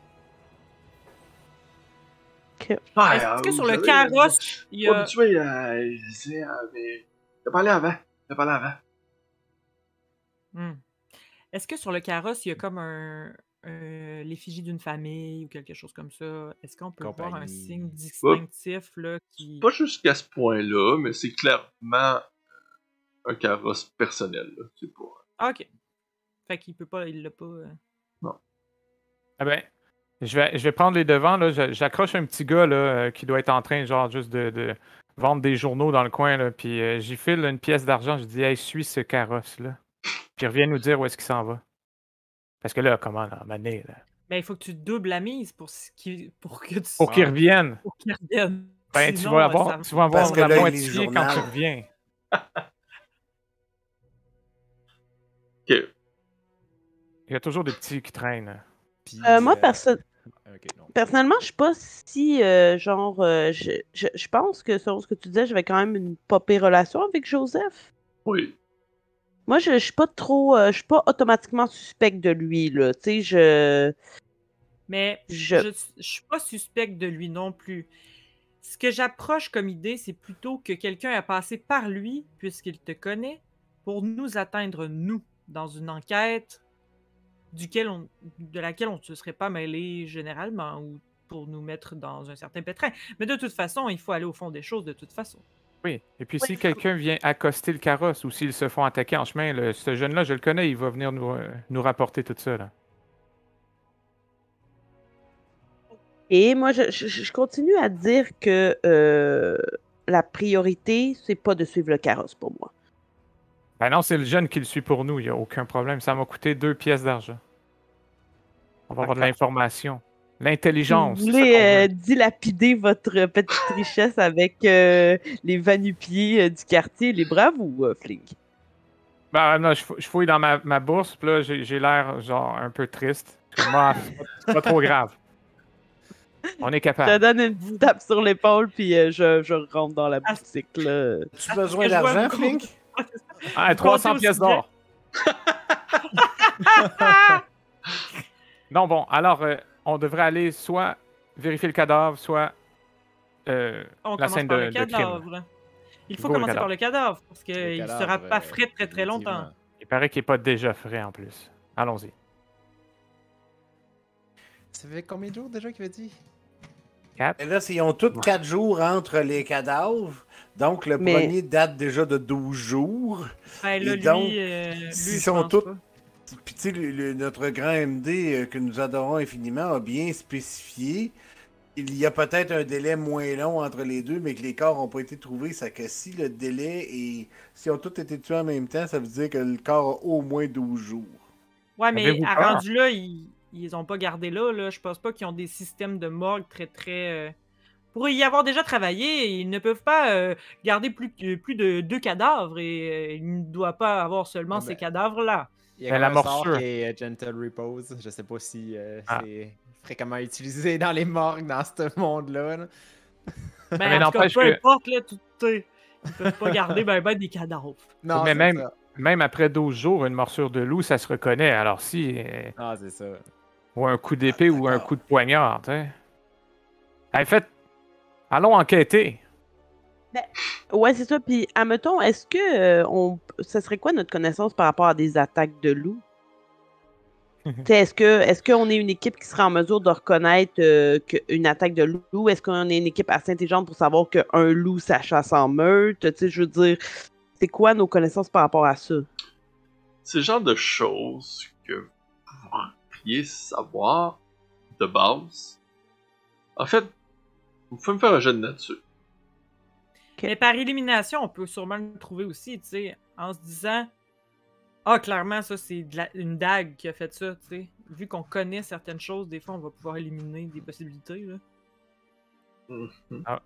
Ah, Est-ce euh, que sur le savez, carrosse, il y a. habitué. Je euh, mais. T'as parlé avant. T'as parlé avant. Hmm. Est-ce que sur le carrosse, il y a comme un. euh, l'effigie d'une famille ou quelque chose comme ça? Est-ce qu'on peut voir un Compagnie. signe distinctif là, qui. Pas jusqu'à ce point-là, mais c'est clairement euh, un carrosse personnel. Là. C'est pas. Ah, ok. Fait qu'il peut pas, il l'a pas. euh. Ah ben, je vais, je vais prendre les devants. là. J'accroche un petit gars là, euh, qui doit être en train, genre, juste de, de vendre des journaux dans le coin. Là, puis euh, j'y file une pièce d'argent. Je dis, hey, suis ce carrosse-là. Puis reviens nous dire où est-ce qu'il s'en va. Parce que là, comment, là, mané, là, Ben, il faut que tu doubles la mise pour, ce qui- pour que tu. Pour qu'il revienne. pour qu'il revienne. Ben, tu vas euh, avoir, ça- tu vas avoir la moitié quand journal. tu reviens. Ok. Il y a toujours des petits qui traînent. Puis, Euh, moi, euh, perso- non. personnellement, je suis pas si, euh, genre, euh, je, je, je pense que selon ce que tu disais, j'avais quand même une pas pire relation avec Joseph. Oui. Moi, je, je suis pas trop, euh, je suis pas automatiquement suspecte de lui, là. Tu sais, je, Mais je, je, je suis pas suspecte de lui non plus. Ce que j'approche comme idée, c'est plutôt que quelqu'un a passé par lui, puisqu'il te connaît, pour nous atteindre, nous, dans une enquête duquel on, de laquelle on ne se serait pas mêlé généralement, ou pour nous mettre dans un certain pétrin. Mais de toute façon, il faut aller au fond des choses de toute façon. Oui. Et puis, Oui. si quelqu'un vient accoster le carrosse ou s'ils se font attaquer en chemin, le- ce jeune-là, je le connais, il va venir nous, euh, nous rapporter tout ça. Là. Et moi, je, je- je continue à dire que euh, la priorité, c'est pas de suivre le carrosse pour moi. Ben non, c'est le jeune qui le suit pour nous. Il n'y a aucun problème. Ça m'a coûté deux pièces d'argent. On va avoir de l'information. L'intelligence. ça voulez euh, dilapider votre petite richesse avec euh, les vanupiers euh, du quartier, les braves ou euh, Flink? Ben non, je, fou- je fouille dans ma, ma bourse, puis là, j'ai j'ai l'air genre un peu triste. Moi, c'est pas- c'est pas trop grave. On est Je te capable. donne une petite tape sur l'épaule, puis euh, je, je rentre dans la Ah. boutique. Là. Tu as besoin d'argent, vous Flink? Ah, 300 comptez pièces d'or. non, bon, alors, euh, on devrait aller soit vérifier le cadavre, soit. euh, On La commence scène par de- le de crime. cadavre. Il faut Go, le commencer par le cadavre, parce qu'il ne sera pas euh, frais très très longtemps. il paraît qu'il n'est pas déjà frais en plus. Allons-y. Ça fait combien de jours déjà qu'il avait dit? Et là, c'est- ils ont tous quatre jours entre les cadavres. Donc, le Mais- premier date déjà de 12 jours. Ben là, Et lui, donc, euh, lui, s'ils je sont tous- pas. Puis, tu sais, notre grand MD euh, que nous adorons infiniment a bien spécifié. Il y a peut-être un délai moins long entre les deux, mais que les corps n'ont pas été trouvés. Ça que si le délai est. Si ont tous été tués en même temps, ça veut dire que le corps a au moins 12 jours. Ouais, mais à peur? rendu là, ils, ils ont pas gardé là, là. Je pense pas qu'ils ont des systèmes de morgue très très. euh, Pour y avoir déjà travaillé, ils ne peuvent pas euh, garder plus, que- plus de deux cadavres et euh, il ne doit pas avoir seulement Ah ces ben. cadavres-là. Il y a Ben, la un sort morsure. qui est euh, Gentle Repose. Je sais pas si euh, Ah. c'est fréquemment utilisé dans les morgues dans ce monde-là. là. Ben, Mais en tout cas, n'empêche peu que- importe, là, tout, ils peuvent pas garder ben, ben des cadavres. Non, Mais même- ça. Même après 12 jours, une morsure de loup, ça se reconnaît. Alors si. euh, Ah, c'est ça. ou un coup d'épée ou un coup de poignard, tu sais. Hey, fait, allons enquêter. Ouais, c'est ça. Puis, admettons, est-ce que euh, on, ça serait quoi notre connaissance par rapport à des attaques de loups? Est-ce que est-ce qu'on est une équipe qui serait en mesure de reconnaître euh, qu'une attaque de loup? Est-ce qu'on est une équipe assez intelligente pour savoir qu'un loup, ça chasse en meute? Tu sais, je veux dire, c'est quoi nos connaissances par rapport à ça? C'est le genre de choses que vous pourriez savoir de base. En fait, vous pouvez me faire un jeu de nature. Ok. Mais par élimination, on peut sûrement le trouver aussi, tu sais, en se disant Ah, clairement, ça, c'est la- une dague qui a fait ça, tu sais. Vu qu'on connaît certaines choses, des fois, on va pouvoir éliminer des possibilités, là. Mhm. Ah,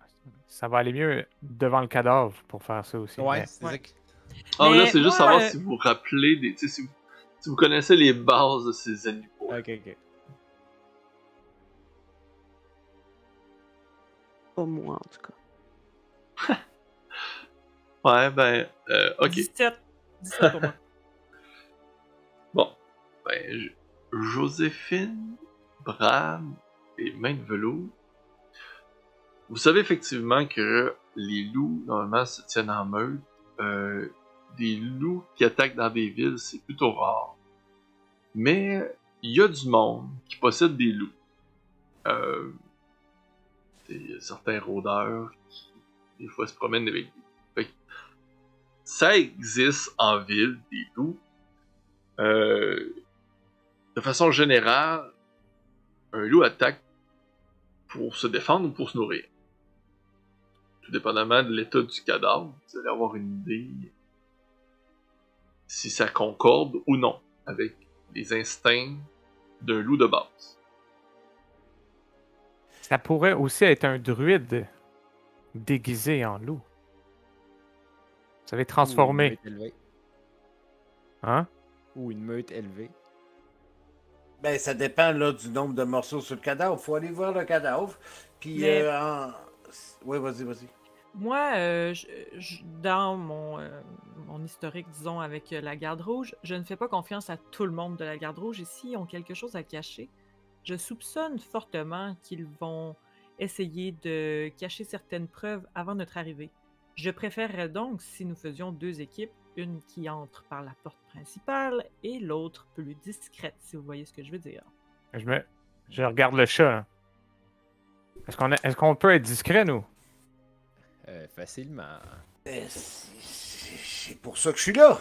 ça va aller mieux devant le cadavre pour faire ça aussi. Ouais, mais- c'est Ouais. ça que- Ah, mais là, c'est juste savoir euh, si vous vous rappelez des. tu sais, Si vous, si vous connaissez les bases de ces animaux. Ok, ok. Pas moi, en tout cas. Ouais, ben, euh, ok. 17. 17 pour moi. Bon, ben, J- Joséphine, Brad et Main de Velours. Vous savez effectivement que les loups, normalement, se tiennent en meute. Euh, des loups qui attaquent dans des villes, c'est plutôt rare. Mais il y a du monde qui possède des loups. Euh, a certains rôdeurs des fois, se promènent avec des ça existe en ville, des loups. Euh, de façon générale, un loup attaque pour se défendre ou pour se nourrir. Tout dépendamment de l'état du cadavre, vous allez avoir une idée si ça concorde ou non avec les instincts d'un loup de base. Ça pourrait aussi être un druide déguisé en loup. Vous savez, Ou une transformé. meute élevée. Hein? Ou une meute élevée. Ben, ça dépend là, du nombre de morceaux sur le cadavre. Faut aller voir le cadavre. Puis, Mais- euh, en... Oui, vas-y, vas-y. Moi, euh, je- je- dans mon, euh, mon historique, disons, avec la garde rouge, je ne fais pas confiance à tout le monde de la garde rouge. Et s'ils ont quelque chose à cacher, je soupçonne fortement qu'ils vont essayer de cacher certaines preuves avant notre arrivée. Je préférerais donc si nous faisions deux équipes, une qui entre par la porte principale et l'autre plus discrète, si vous voyez ce que je veux dire. Je, me... je regarde le chat. hein. Est-ce qu'on est... est qu'on peut être discret, nous? Euh, facilement. Euh, c'est- pour ça que je suis là.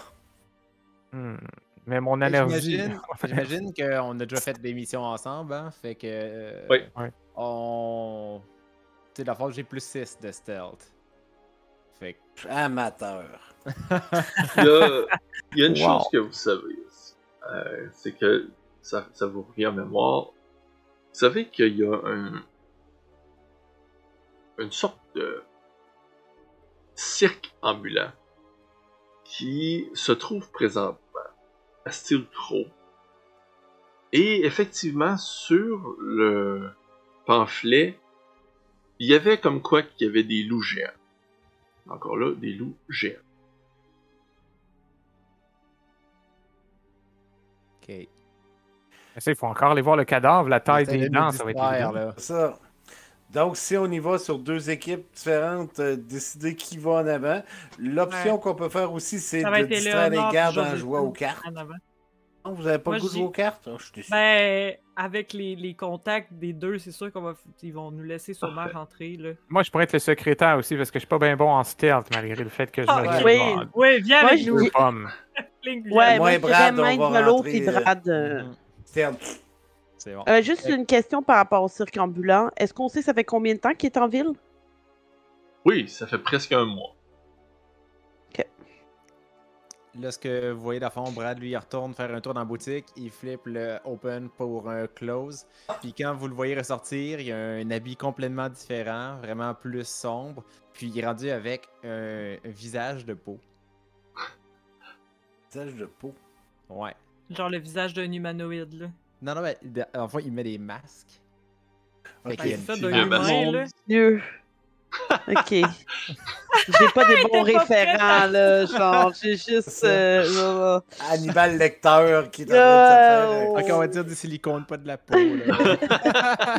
Hmm. Mais mon énergie. J'imagine j'imagine qu'on a déjà fait des missions ensemble, hein? Fait que. euh, Oui. Ouais. On. Tu sais, la fois, j'ai plus 6 de stealth. Fait que. Amateur. Il y a, il y a une Wow. chose que vous savez. Euh, c'est que ça, ça vous revient en mémoire. Vous savez qu'il y a un, une sorte de cirque ambulant qui se trouve présentement à Steel Crow. Et effectivement, sur le pamphlet, il y avait comme quoi qu'il y avait des loups géants. Encore là, des loups géants. Ok. Ça, il faut encore aller voir le cadavre, la taille des dents, ça va être évident. là. Ça. Donc, si on y va sur deux équipes différentes, euh, décider qui va en avant. L'option Ouais. qu'on peut faire aussi, c'est de distraire les gardes en jouant aux cartes. en avant. Non, vous avez pas Moi, le goût de je dis- cartes? Oh, je suis déçu. Ben, avec les, les contacts des deux, c'est sûr qu'on va, ils vont nous laisser sûrement Parfait. rentrer là. Moi, je pourrais être le secrétaire aussi parce que je suis pas bien bon en stealth malgré le fait que je Ah, me ouais. révèle Oui, viens Moi, avec je nous. Link, viens. Ouais, Moi je dirais Brad, on va rentrer, euh, Brad. euh. Stern. C'est bon. Euh, juste une question par rapport au cirque ambulant. Est-ce qu'on sait ça fait combien de temps qu'il est en ville? Oui, ça fait presque un mois. Là, ce que vous voyez, dans le fond, Brad, lui, il retourne faire un tour dans la boutique, il flippe le open pour un close. Puis quand vous le voyez ressortir, il y a un habit complètement différent, vraiment plus sombre. Puis il est rendu avec un, un visage de peau. Visage de peau. Ouais. Genre le visage d'un humanoïde là. Non, non, mais de- en fait, il met des masques. Fait Ok. qu'il y a C'est une ça petite- d'un vieux humain masque. là. Dieu. Ok. J'ai pas des bons référents, là. Genre, j'ai juste. euh, Hannibal Lecter qui est en train de se faire. Oh. Ok, on va dire du silicone, pas de la peau. Là.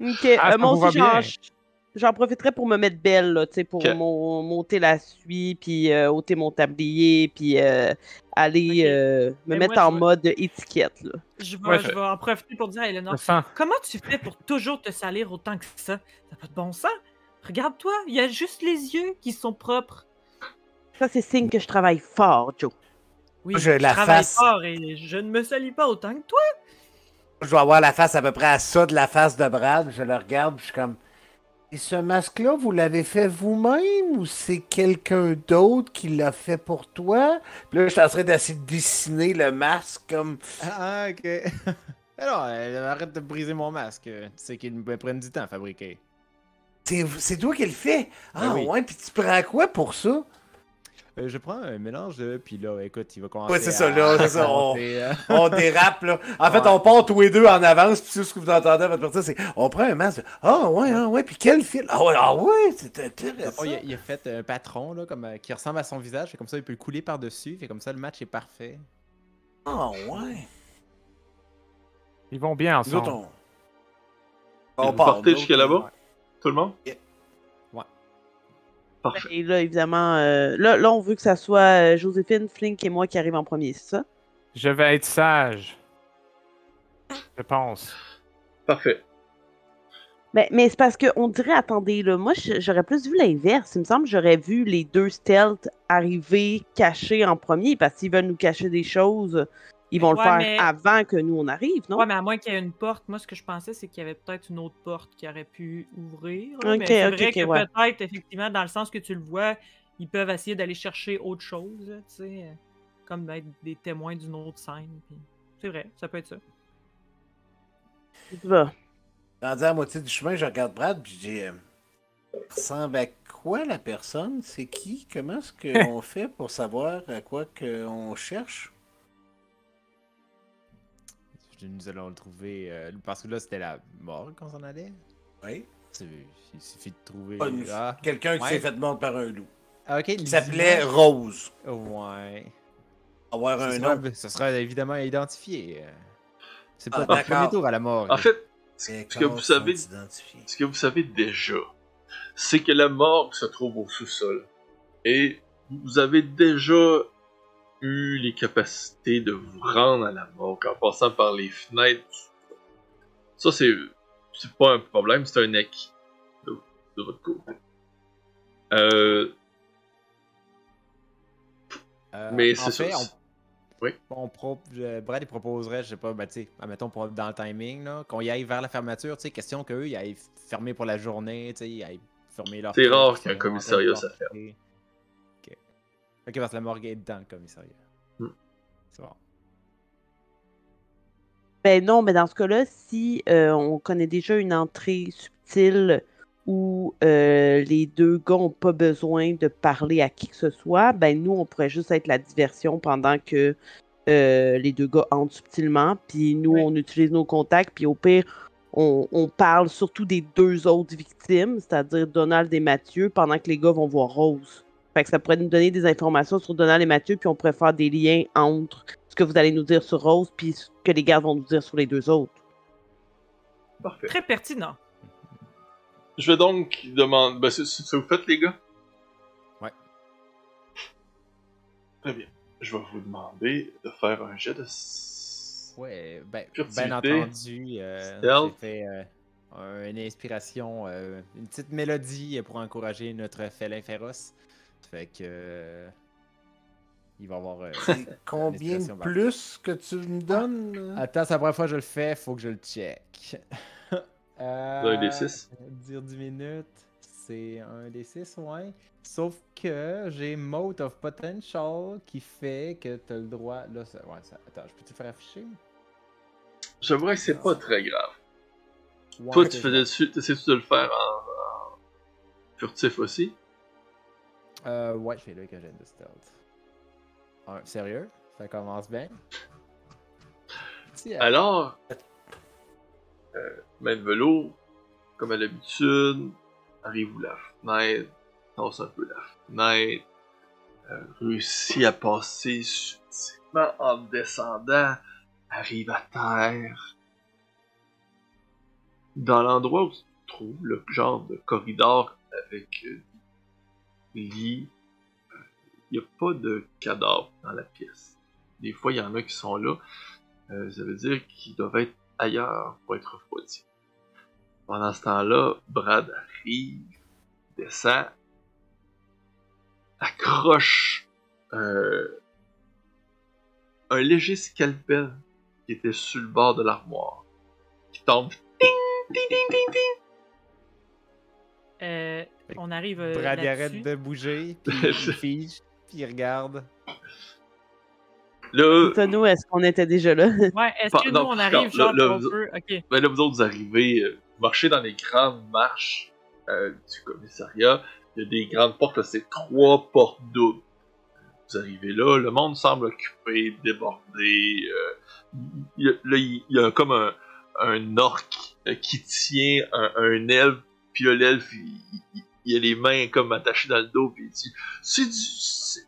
Ok. Ah, euh, moi aussi, j'en, profiterai pour me mettre belle, là, tu sais, pour mon- monter la suie, puis euh, ôter mon tablier, puis euh, aller euh, me Mais mettre moi, en mode étiquette, là. Je vais, Ouais, je je- vais en profiter pour dire à Eleanor, comment tu fais pour toujours te salir autant que ça? Ça n'a pas de bon sens. Regarde-toi, il y a juste les yeux qui sont propres. Ça, c'est signe que je travaille fort, Joe. Oui, je la travaille face- fort et je ne me salis pas autant que toi. Je dois avoir la face à peu près à ça de la face de Brad. Je le regarde, je suis comme. Et ce masque-là, vous l'avez fait vous-même ou c'est quelqu'un d'autre qui l'a fait pour toi? Puis là, je suis en train d'essayer de dessiner le masque comme. ah, ok. Alors, arrête de briser mon masque. Tu sais qu'il me prenne du temps à fabriquer. C'est c'est toi qui le fais? Ah Ben oui. ouais, puis tu prends quoi pour ça? Euh, je prends un mélange de. Puis là, écoute, il va commencer. Ouais, c'est ça, à- là, c'est à ça, on- euh. On dérape, là. En fait, on part tous les deux en avance, puis tout ce que vous entendez à votre partie, c'est on prend un masque. Ah, ouais, ah, ouais, puis quel fil. Ah, ouais, ah, ouais, c'est intéressant. fond, il, a, il a fait un patron là, comme, euh, qui ressemble à son visage. Fait comme ça, il peut le couler par-dessus. Fait comme ça, le match est parfait. Ah, ouais. Ils vont bien Nous ensemble. on. Partez nous jusqu'à là-bas? Tout le monde? Yeah. Ouais. Parfait. Et là, évidemment, euh, là, là, on veut que ça soit euh, Joséphine, Flink et moi qui arrivent en premier, c'est ça? Je vais être sage. Je pense. Parfait. Mais, mais c'est parce qu'on dirait, attendez, là, moi, j'aurais plus vu l'inverse. Il me semble que j'aurais vu les deux stealth arriver cachés en premier, parce qu'ils veulent nous cacher des choses, ils vont Ouais, le faire mais- avant que nous, on arrive, non? Ouais, mais à moins qu'il y ait une porte, moi, ce que je pensais, c'est qu'il y avait peut-être une autre porte qui aurait pu ouvrir. là, Ok, mais c'est ok, vrai ok, que ouais. peut-être, effectivement, dans le sens que tu le vois, ils peuvent essayer d'aller chercher autre chose, tu sais, euh, comme être des témoins d'une autre scène. puis C'est vrai, ça peut être ça. Tu vas. Rendu à la moitié du chemin, je regarde Brad, puis je dis euh, ressemble à quoi la personne? C'est qui? Comment est-ce qu'on fait pour savoir à quoi qu'on cherche Nous allons le trouver. euh, parce que là, c'était la mort qu'on s'en allait. Oui. Il suffit de trouver. Ah, Quelqu'un qui Ouais. s'est fait mordre par un loup. Ah, ok. Qui les s'appelait Rose. Ouais. Avoir un sera, nom. ce sera évidemment identifié. euh. C'est Ah, pas le d'accord. premier tour à la mort. En fait, ce que vous savez, ce que vous savez déjà, c'est que la morgue se trouve au sous-sol. Et vous avez déjà eu les capacités de vous rendre à la morgue en passant par les fenêtres. Ça, c'est, c'est pas un problème, c'est un acquis de, de votre côté. Euh, Euh, mais c'est on- Oui? on pro- Brad il proposerait, je sais pas, ben, tu sais, admettons pour, dans le timing, là, qu'on y aille vers la fermeture, tu sais, question qu'eux, ils aillent fermer pour la journée, tu sais, ils aillent fermer leur. C'est rare qu'un commissariat, ça porter. Ok. Parce que la morgue est dans le commissariat. Hmm. C'est bon. Ben non, mais dans ce cas-là, si euh, on connaît déjà une entrée subtile où euh, les deux gars n'ont pas besoin de parler à qui que ce soit, ben nous, on pourrait juste être la diversion pendant que euh, les deux gars entrent subtilement, puis nous, Oui. on utilise nos contacts, puis au pire, on, on parle surtout des deux autres victimes, c'est-à-dire Donald et Mathieu, pendant que les gars vont voir Rose. Fait que ça pourrait nous donner des informations sur Donald et Mathieu, puis on pourrait faire des liens entre ce que vous allez nous dire sur Rose, puis ce que les gardes vont nous dire sur les deux autres. parfait. Très pertinent. Je vais donc demander. Ben, c'est c'est ce que vous faites, les gars? Ouais. Très bien. Je vais vous demander de faire un jet de. Ouais, ben, bien entendu, euh, j'ai fait euh, une inspiration, euh, une petite mélodie pour encourager notre félin féroce. Fait que. euh, il va y avoir. euh, C'est combien de plus que tu me donnes Attends, c'est la première fois que je le fais, faut que je le check. euh, des six? Dire 10 minutes, c'est un des 6, ouais. Sauf que j'ai Mode of Potential qui fait que t'as le droit. Là, ça, ouais, ça, attends, je peux te faire afficher? J'aimerais que c'est pas très grave. Ouais, Toi, tu faisais, t'essaies-tu de le faire en, en furtif aussi? Euh, ouais, je fais le que j'ai de stealth. Sérieux? Ça commence bien? Tiens. Alors, euh, de Velours, comme à l'habitude, arrive où la fenêtre, tasse un peu la fenêtre, euh, réussit à passer subtilement en descendant, arrive à terre. Dans l'endroit où tu te trouves, le genre de corridor avec euh, il n'y a pas de cadavre dans la pièce. Des fois, il y en a qui sont là. Euh, ça veut dire qu'ils doivent être ailleurs pour être refroidis. Pendant ce temps-là, Brad arrive, descend, accroche euh, un léger scalpel qui était sur le bord de l'armoire, qui tombe. Ding, ding, ding. Euh, on arrive euh, Brad arrête de bouger, puis il fige, puis il regarde. Là, Dites-nous, est-ce qu'on était déjà là? Ouais, est-ce que non, nous, on arrive genre là, qu'on vous- peut... Ok. Ben là, vous autres, vous arrivez, euh, vous marchez dans les grandes marches euh, du commissariat. Il y a des grandes portes, là, c'est trois portes doubles. vous arrivez là, le monde semble occupé, débordé. euh, il y a- là, il y a comme un, un orc euh, qui tient un, un elfe, puis là, l'elfe, il, il- il a les mains comme attachées dans le dos, puis il dit C'est du.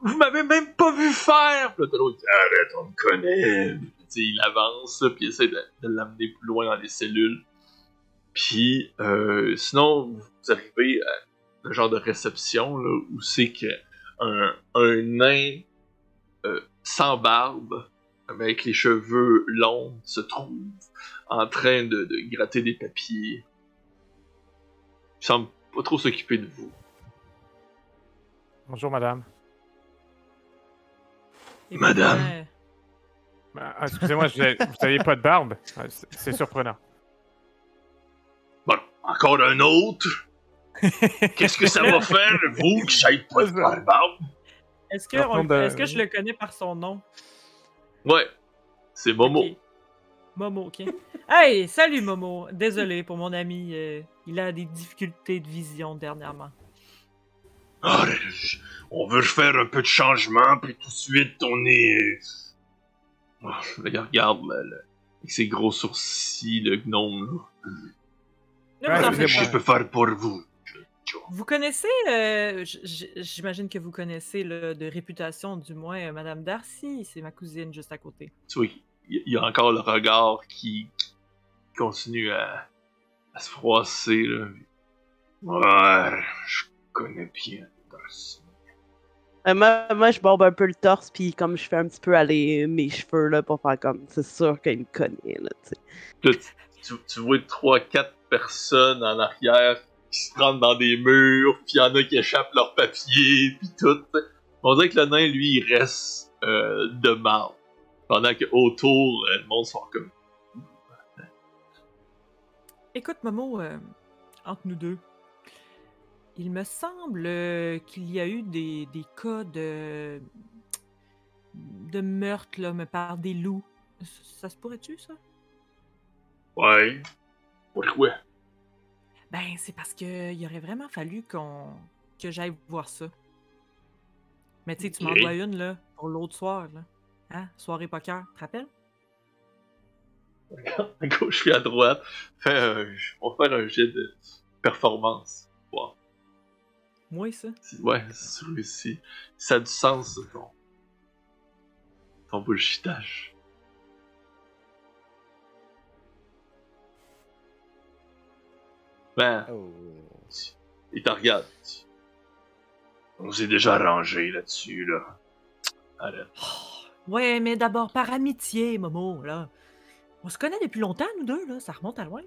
Vous m'avez même pas vu faire! Puis là, l'autre qui dit Arrête, on me connaît! Il avance, puis il essaie de, l'amener plus loin dans les cellules. Puis, euh, sinon, vous arrivez à le genre de réception là, où c'est que un, un nain euh, sans barbe, avec les cheveux longs, se trouve en train de gratter des papiers. Il semble pas trop s'occuper de vous. Bonjour, madame. Et Madame. pourtant, Ah, Excusez-moi, vous n'aviez pas de barbe. Ah, c'est- surprenant. Bon, encore un autre? Qu'est-ce que ça va faire, vous, qui savez pas de barbe? Est-ce que, on- contre, euh, est-ce que je le connais par son nom? Ouais, c'est Momo. Momo, ok. hey, salut Momo. Désolé pour mon ami. euh, il a des difficultés de vision dernièrement. Ah, je- on veut faire un peu de changement, puis tout de suite, on est... Oh, regarde, là, là, avec ses gros sourcils de gnome, là. Excusez-moi. je peux faire pour vous? Vous connaissez, euh, j'imagine que vous connaissez de réputation, du moins, euh, Madame Darcy. C'est ma cousine juste à côté. Vois, il y, a encore le regard qui, qui continue à, à se froisser, là. Ouais, je connais bien Darcy. Euh, moi, moi, je barbe un peu le torse, puis comme je fais un petit peu aller mes cheveux là, pour faire comme. C'est sûr qu'il me connaît, là, tu tu, tu vois trois, quatre personnes en arrière qui se rentrent dans des murs, puis y en a qui échappent leurs papiers, puis tout. On dirait que le nain, lui, il reste euh, de marde. Pendant que autour, euh, le monde sont comme. Écoute, Momo, euh, entre nous deux, il me semble euh, qu'il y a eu des, des cas de, de meurtre, là, mais par des loups. Ça se pourrait-tu, ça? Ouais. Pourquoi? Ben, c'est parce que il aurait vraiment fallu qu'on que j'aille voir ça. Mais tu sais, tu m'en Ok. dois une, là, pour l'autre soir, là. Hein? Soirée poker, tu te rappelles? À gauche puis à droite. Fait, euh, on va faire un jet de performance. Wow. Moi, ça? Ouais, c'est réussi. Ça a du sens, ça, ton. ton bullshitage. Ben, Oh. il te regarde. On s'est déjà arrangé là-dessus, là. Arrête. Ouais, mais d'abord par amitié, Momo, là. On se connaît depuis longtemps, nous deux, là. Ça remonte à loin.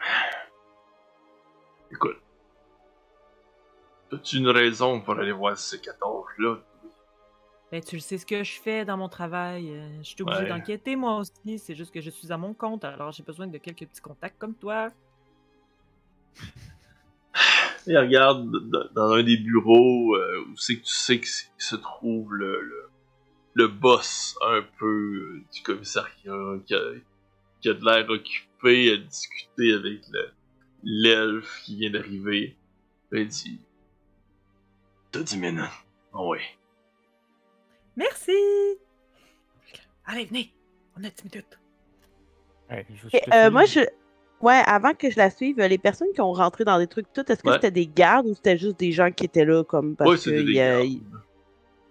Écoute. As-tu une raison pour aller voir ces 14 là Ben, tu le sais ce que je fais dans mon travail. euh, je suis obligée Ouais. d'enquêter, moi aussi. C'est juste que je suis à mon compte, alors j'ai besoin de quelques petits contacts comme toi. Il regarde dans un des bureaux euh, où c'est que tu sais que se trouve le, le, le boss un peu euh, du commissariat qui a, qui a de l'air occupé à discuter avec le- l'elfe qui vient d'arriver. Il dit T'as 10 minutes. Ah ouais. Merci! Allez, venez! On a 10 minutes. Ouais, je vous Et, euh, moi, je. Ouais, avant que je la suive, les personnes qui ont rentré dans des trucs, tout, est-ce que Ouais. c'était des gardes ou c'était juste des gens qui étaient là comme parce ouais, que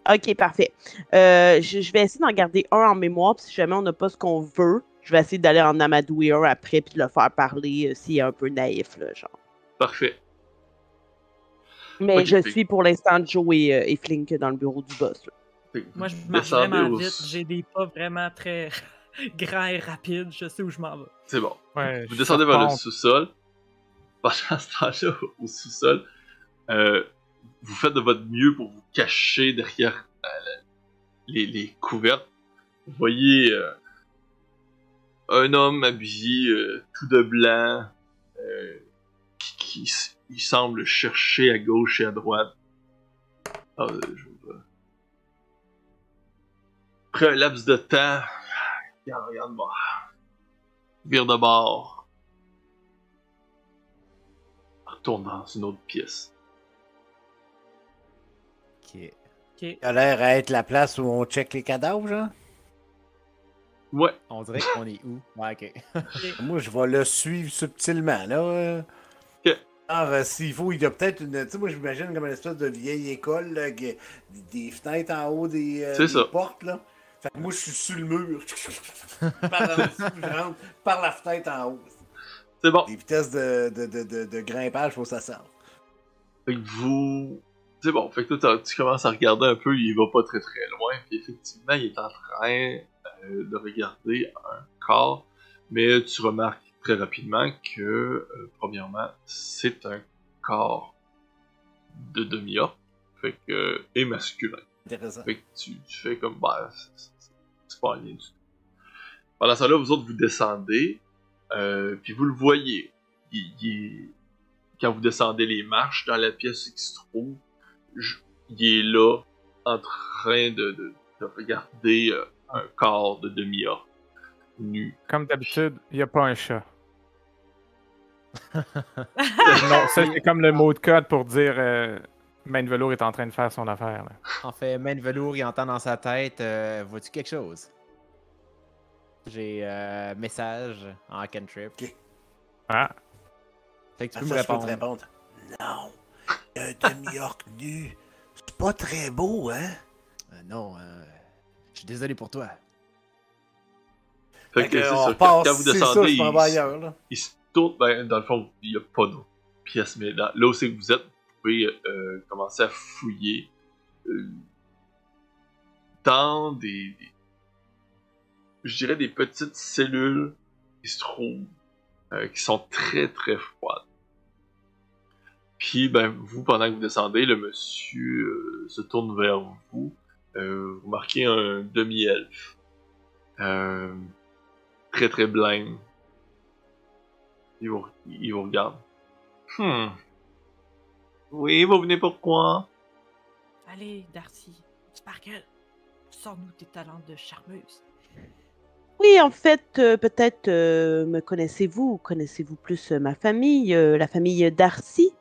Ok, parfait. Euh, je, je vais essayer d'en garder un en mémoire, puis si jamais on n'a pas ce qu'on veut, je vais essayer d'aller en amadouer un après, puis de le faire parler euh, s'il est un peu naïf, là, genre. Parfait. Mais je fait- suis pour l'instant Joe et, euh, et Flink dans le bureau du boss. là. Moi, je marche vraiment vite. J'ai des pas vraiment très grands et rapides. Je sais où je m'en vais. C'est bon. Ouais, Vous descendez vers le sous-sol. Pendant ce temps-là, au sous-sol, euh, vous faites de votre mieux pour vous cacher derrière euh, le- les, les couvertes. Vous voyez euh, un homme habillé euh, tout de blanc qui, semble chercher à gauche et à droite. Ah, Après un laps de temps, regarde, regarde moi. Vire de bord. Retourne dans une autre pièce. Ok. Ça a l'air à être la place où on check les cadavres, genre? Ouais, On dirait qu'on est où? Ouais, ok. Moi, je vais le suivre subtilement, là. euh. Ok. Alors, euh, s'il faut, il y a peut-être une. Tu sais, moi, j'imagine comme une espèce de vieille école, là, qui- des fenêtres en haut des, euh, C'est des ça. portes, là. Fait que moi, je suis sur le mur. par, en dessous, je rentre par la fenêtre en haut. c'est bon. Des vitesses de, de, de, de, de grimpage, faut que ça sorte. Fait que vous. C'est bon, fait que toi, tu commences à regarder un peu, il va pas très très loin, puis effectivement, il est en train euh, de regarder un corps, mais tu remarques très rapidement que, euh, premièrement, c'est un corps de demi-orc, fait que. et masculin. Intéressant. Fait que tu, tu fais comme, bah, c'est- pas rien du tout. Pendant ça là, vous autres, vous descendez, euh, puis vous le voyez. Il, il est- quand vous descendez les marches dans la pièce il se trouve, je- il est là, en train de, de- de regarder euh, un corps de demi-orc, nu. Comme d'habitude, il n'y a pas un chat. non, ça c'est comme le mot de code pour dire euh, Main de velours est en train de faire son affaire. là. En fait, main de velours, il entend dans sa tête euh, Vois-tu quelque chose? J'ai euh, message en cantrip. Ah, Fait que tu Ah, peux ça, me je peux te répondre. répondre. Non. Un demi-orc nu. C'est pas très beau, hein? Euh, non, euh, je suis désolé pour toi. Fait Fait que que, c'est on ça, quand, quand vous ça, descendez, vais il- ailleurs, là. il se tourne, ben, dans le fond, il n'y a pas d'autre pièce, mais dans- là où c'est que vous êtes, vous pouvez euh, commencer à fouiller euh, dans des, des- je dirais des petites cellules qui se trouvent, euh, qui sont très très froides. Puis, ben, vous, pendant que vous descendez, le monsieur euh, se tourne vers vous. Euh, vous marquez un demi-elfe. Euh, très très blême. Il vous, il vous regarde. Hmm. Oui, vous venez pourquoi? Allez, Darcy, Sparkle, sors-nous tes talents de charmeuse. Oui, en fait, euh, peut-être euh, me connaissez-vous ou connaissez-vous plus euh, ma famille, euh, la famille Darcy?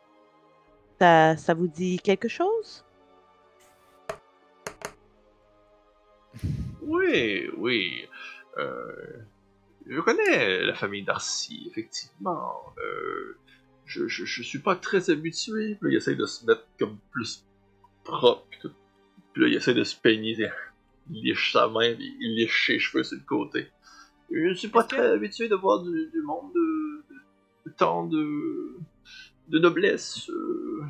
Ça, ça vous dit quelque chose? Oui, oui. Euh, je connais la famille Darcy, effectivement. Euh, je, je, je suis pas très habitué. Puis là, il essaie de se mettre comme plus propre. Puis, tout. Puis là, il essaie de se peigner. Il lèche sa main, puis il lèche ses cheveux sur le côté. Je ne suis pas que- très habitué de voir du, du monde de, de, de tant de, de noblesse. euh.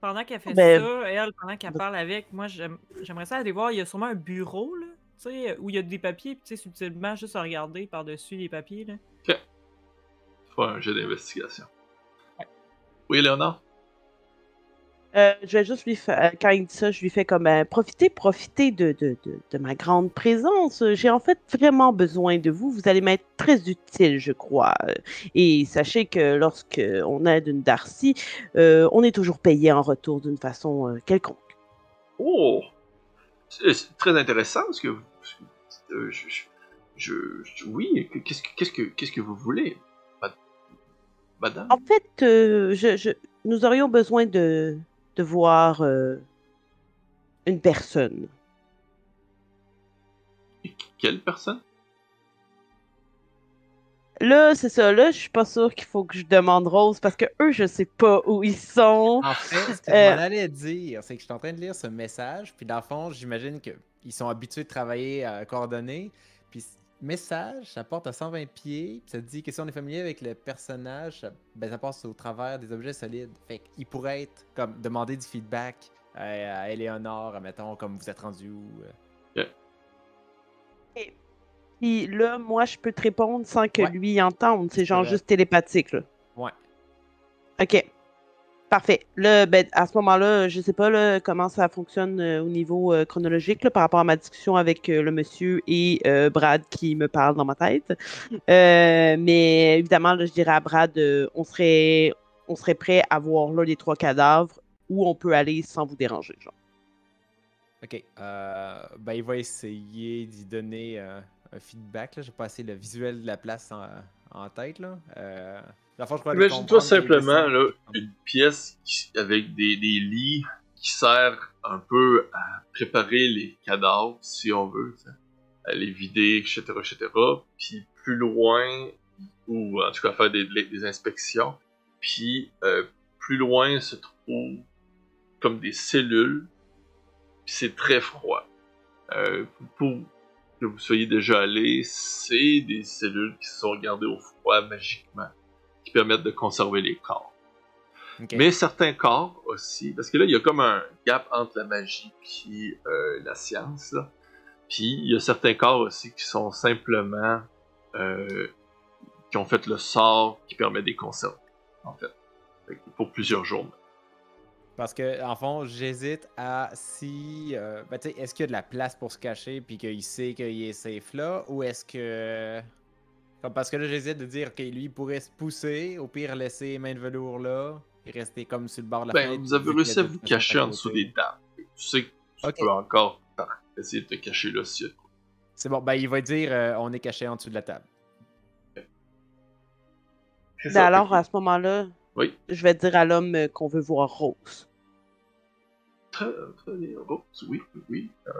Pendant qu'elle fait Ben- ça, elle, pendant qu'elle parle avec, moi, j'aime- j'aimerais ça aller voir. Il y a sûrement un bureau, là, tu sais, où il y a des papiers, puis tu sais, subtilement, juste à regarder par-dessus les papiers, là. Faut un jet d'investigation. Oui, Léonard? Euh, je vais juste lui faire, quand il dit ça, je lui fais comme euh, profitez, profitez de, de, de, de ma grande présence. J'ai en fait vraiment besoin de vous. Vous allez m'être très utile, je crois. Euh, Et sachez que lorsque on aide une Darcy, euh, on est toujours payé en retour d'une façon euh, quelconque. Oh! C'est très intéressant ce que euh, je, je, je- je- oui, que- qu'est-ce que, qu'est-ce que, qu'est-ce que vous voulez, ma- madame? En fait, euh, je- nous aurions besoin de, de voir euh, une personne. Et Quelle personne? Là, c'est ça. Là, je suis pas sûre qu'il faut que je demande Rose parce que eux, je sais pas où ils sont. En fait, ce que Euh. je m'en allais dire, c'est que je suis en train de lire ce message, puis dans le fond, j'imagine qu'ils sont habitués de travailler à coordonnées, puis message, ça porte à 120 pieds, puis ça dit que si on est familier avec le personnage, ça, ben, ça passe au travers des objets solides. Fait qu'il pourrait être, comme, demander du feedback à, à Eleonore, mettons, comme vous êtes rendu où. euh. Puis là, moi, je peux te répondre sans que Ouais. lui entende. C'est genre juste télépathique, là. Ouais. OK. Parfait. Là, ben, à ce moment-là, je sais pas là, comment ça fonctionne euh, au niveau euh, chronologique là, par rapport à ma discussion avec euh, le monsieur et euh, Brad qui me parle dans ma tête. Euh, mais évidemment, là, je dirais à Brad, euh, on serait on serait prêt à voir là les trois cadavres où on peut aller sans vous déranger. Genre. Ok. euh, ben, il va essayer d'y donner euh, un feedback. Là. J'ai pas assez le visuel de la place en, en tête. Là. Imagine-toi simplement là, une pièce qui- avec des, des lits qui sert un peu à préparer les cadavres, si on veut, à les vider, etc., etc. Puis plus loin, ou en tout cas faire des, des inspections, puis euh, plus loin se trouve comme des cellules, puis c'est très froid. Euh, pour que vous soyez déjà allé, c'est des cellules qui sont gardées au froid magiquement, permettent de conserver les corps. Mais certains corps aussi, parce que là, il y a comme un gap entre la magie et la science. Là. Puis il y a certains corps aussi qui sont simplement. euh, qui ont fait le sort qui permet de les conserver, en fait. Pour plusieurs jours. Parce que, en fond, j'hésite à si. euh, ben, est-ce qu'il y a de la place pour se cacher puis qu'il sait qu'il est safe là ou est-ce que. Comme parce que là, j'hésite de dire que lui il pourrait se pousser, au pire laisser main de velours là et rester comme sur le bord de la Ben, fenêtre. vous avez réussi à vous cacher en dessous des tables. Tu sais que tu Ok. peux encore essayer de te cacher là quoi. C'est bon, ben il va dire euh, on est caché en dessous de la table. Ben ça, alors, à ce moment-là, Oui. je vais dire à l'homme euh, qu'on veut voir Rose. Très, très bien. Rose, oui, oui. Euh,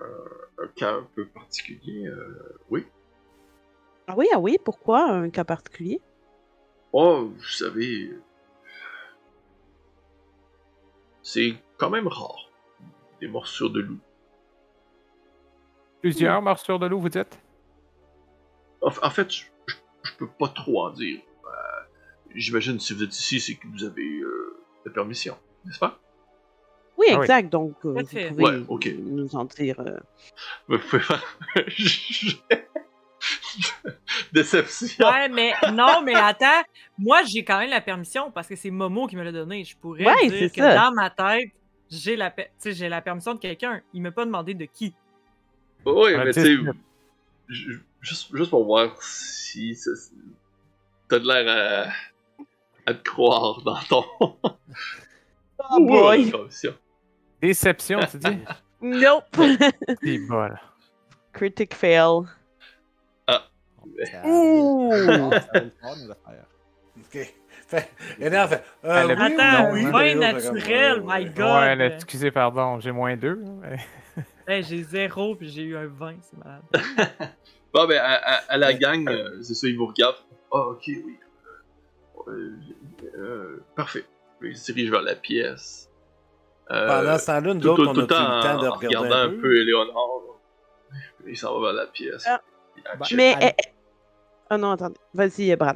euh, un cas un peu particulier, euh, oui. Ah oui, ah oui, pourquoi un cas particulier? Oh, vous savez. C'est quand même rare. Des morsures de loup. Plusieurs morsures de loup, vous dites? En, en fait, je, je- je peux pas trop en dire. Euh, J'imagine si vous êtes ici, c'est que vous avez euh, la permission, n'est-ce pas? Oui, Ah oui. exact, donc euh, vous pouvez Ouais, ok. nous en dire. Déception. Ouais, mais non, mais attends. Moi, j'ai quand même la permission parce que c'est Momo qui me l'a donné. Je pourrais Ouais, dire c'est que ça. dans ma tête, j'ai la, pe- tu sais, j'ai la permission de quelqu'un. Il m'a pas demandé de qui. Oui, Un mais tu sais, juste, juste pour voir si ça- t'as de l'air à, à te croire dans ton. Oh boy! Déception, tu dis? Nope! C'est bol. Critic fail. Ouh! Ok. Fait, Léonard fait. Euh, oui, Attends, oui, oui, vin oui, naturel, oui, oui, my. God. Ouais, là, excusez, pardon, j'ai moins deux. mais- Hey, j'ai zéro puis j'ai eu un 20, c'est malade. Bon, ben, à, à- à la gang, euh, c'est ça, ils vous regardent. Ah, ok, oui. Euh, euh, euh, parfait. Ils se dirigent vers la pièce. Euh, Pendant ce temps-là, nous tout, autres, on tout a le temps pris le temps de en regarder regardant un peu? peu Éléonore. Il s'en va vers la pièce. Ah. Il. Mais. Oh non, attendez. Vas-y, Bran.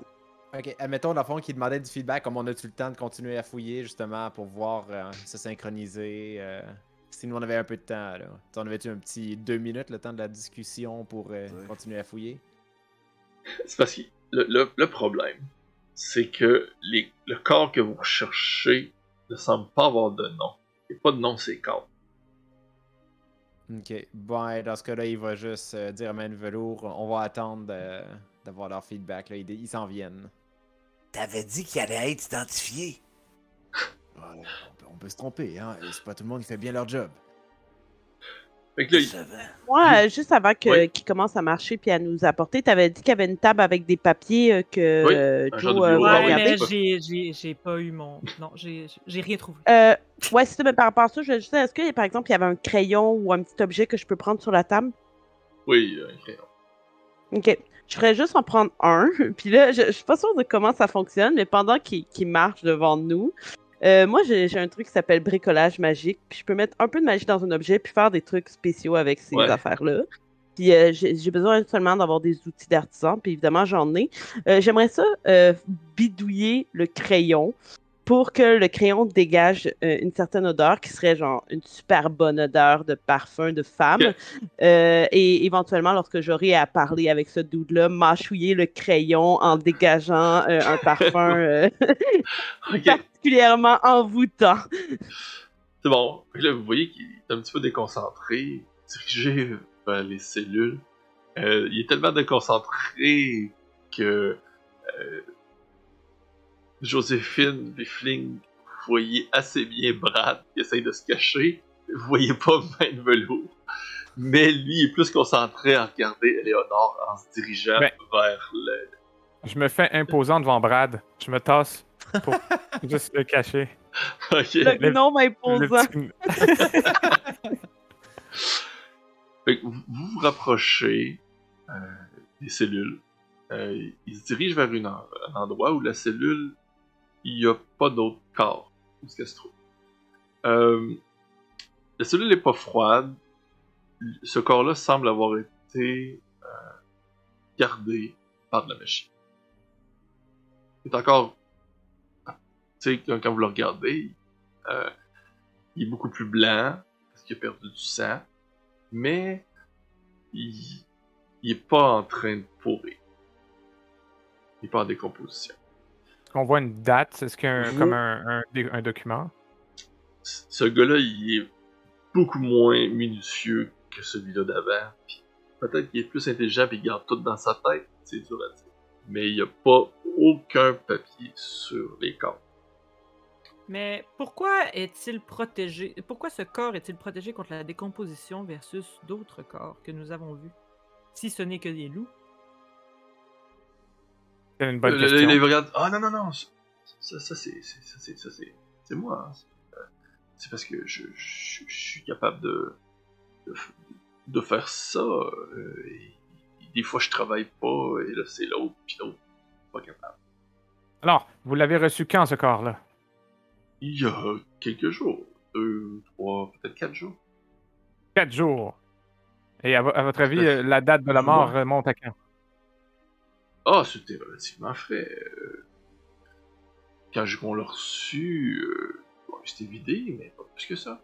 Ok, admettons, dans le fond, qu'il demandait du feedback, comme on a-tu le temps de continuer à fouiller, justement, pour voir euh, se synchroniser. euh, si nous, on avait un peu de temps, là. T'en avais-tu un petit deux minutes, le temps de la discussion, pour euh, Ouais. continuer à fouiller? C'est parce que le, le- le problème, c'est que les, le corps que vous recherchez ne semble pas avoir de nom. Il n'y a pas de nom, ces corps. Ok, bon, dans ce cas-là, il va juste euh, dire à main de velours, on va attendre euh, d'avoir leur feedback, là. Ils, ils s'en viennent. T'avais dit qu'il allait être identifié. Ouais, on, peut, on peut se tromper, hein. C'est pas tout le monde qui fait bien leur job. Fait que là, il-. Moi, juste avant que- Oui. qu'il commence à marcher puis à nous apporter, t'avais dit qu'il y avait une table avec des papiers euh, que Oui, euh, Joe euh, Ouais, mais j'ai- j'ai j'ai pas eu mon. Non, j'ai j'ai rien trouvé. Euh, ouais, c'est ça, mais par rapport à ça, je veux juste dire, est-ce que, par exemple, il y avait un crayon ou un petit objet que je peux prendre sur la table? oui, un crayon. Ok. Je ferais juste en prendre un. Puis là, je, je suis pas sûre de comment ça fonctionne, mais pendant qu'il marche devant nous, euh, moi, j'ai un truc qui s'appelle bricolage magique. Puis je peux mettre un peu de magie dans un objet puis faire des trucs spéciaux avec ces Ouais. affaires-là. Puis euh, j'ai besoin seulement d'avoir des outils d'artisan. Puis évidemment, j'en ai. Euh, J'aimerais ça bidouiller le crayon pour que le crayon dégage euh, une certaine odeur qui serait genre une super bonne odeur de parfum de femme. Euh, et éventuellement, lorsque j'aurai à parler avec ce dude-là, mâchouiller le crayon en dégageant euh, un parfum particulièrement envoûtant. c'est bon. Là, vous voyez qu'il est un petit peu déconcentré, dirigé vers les cellules. Il est tellement déconcentré que Joséphine Biffling, vous voyez assez bien Brad qui essaye de se cacher. Vous voyez pas main de velours. Mais lui est plus concentré à regarder Éléonore en se dirigeant Ben. vers le. Je me fais imposant devant Brad. Je me tasse Juste le cacher. Ok. Le Le- gnome Le imposant. petit- Fait que vous vous rapprochez euh, des cellules. Euh, il se dirige vers une un endroit où la cellule, il n'y a pas d'autre corps où qu'elle se trouve. Euh, la cellule n'est pas froide. Ce corps-là semble avoir été euh, gardé par de la machine. Il est encore... Tu sais, quand vous le regardez, euh, il est beaucoup plus blanc parce qu'il a perdu du sang mais il, il est pas en train de pourrir. Il est pas en décomposition. On voit une date, est-ce qu'il y a un- Vous- comme un, un- un document? Ce gars-là, il est beaucoup moins minutieux que celui-là d'avant. Peut-être qu'il est plus intelligent et il garde tout dans sa tête, c'est dur à dire. Mais il n'y a pas aucun papier sur les corps. Mais pourquoi est-il protégé Pourquoi ce corps est-il protégé contre la décomposition versus d'autres corps que nous avons vus? Si ce n'est que des loups? Une bonne Le- regarde, ah non, non, non, ça, ça, c'est, c'est- ça, c'est, ça, c'est, c'est moi. hein. C'est, euh, C'est parce que je, je, je suis capable de, de, faire ça. euh, et- des fois, je travaille pas, et là, c'est l'autre, puis l'autre, pas capable. Alors, vous l'avez reçu quand, ce corps-là? Il y a quelques jours, deux, trois, peut-être quatre jours. Quatre jours. Et à, à votre avis, euh, la date de la mort remonte à quand? Ah, c'était relativement frais. euh, Quand je- on l'a reçu, euh, bon, c'était vidé, mais pas plus que ça.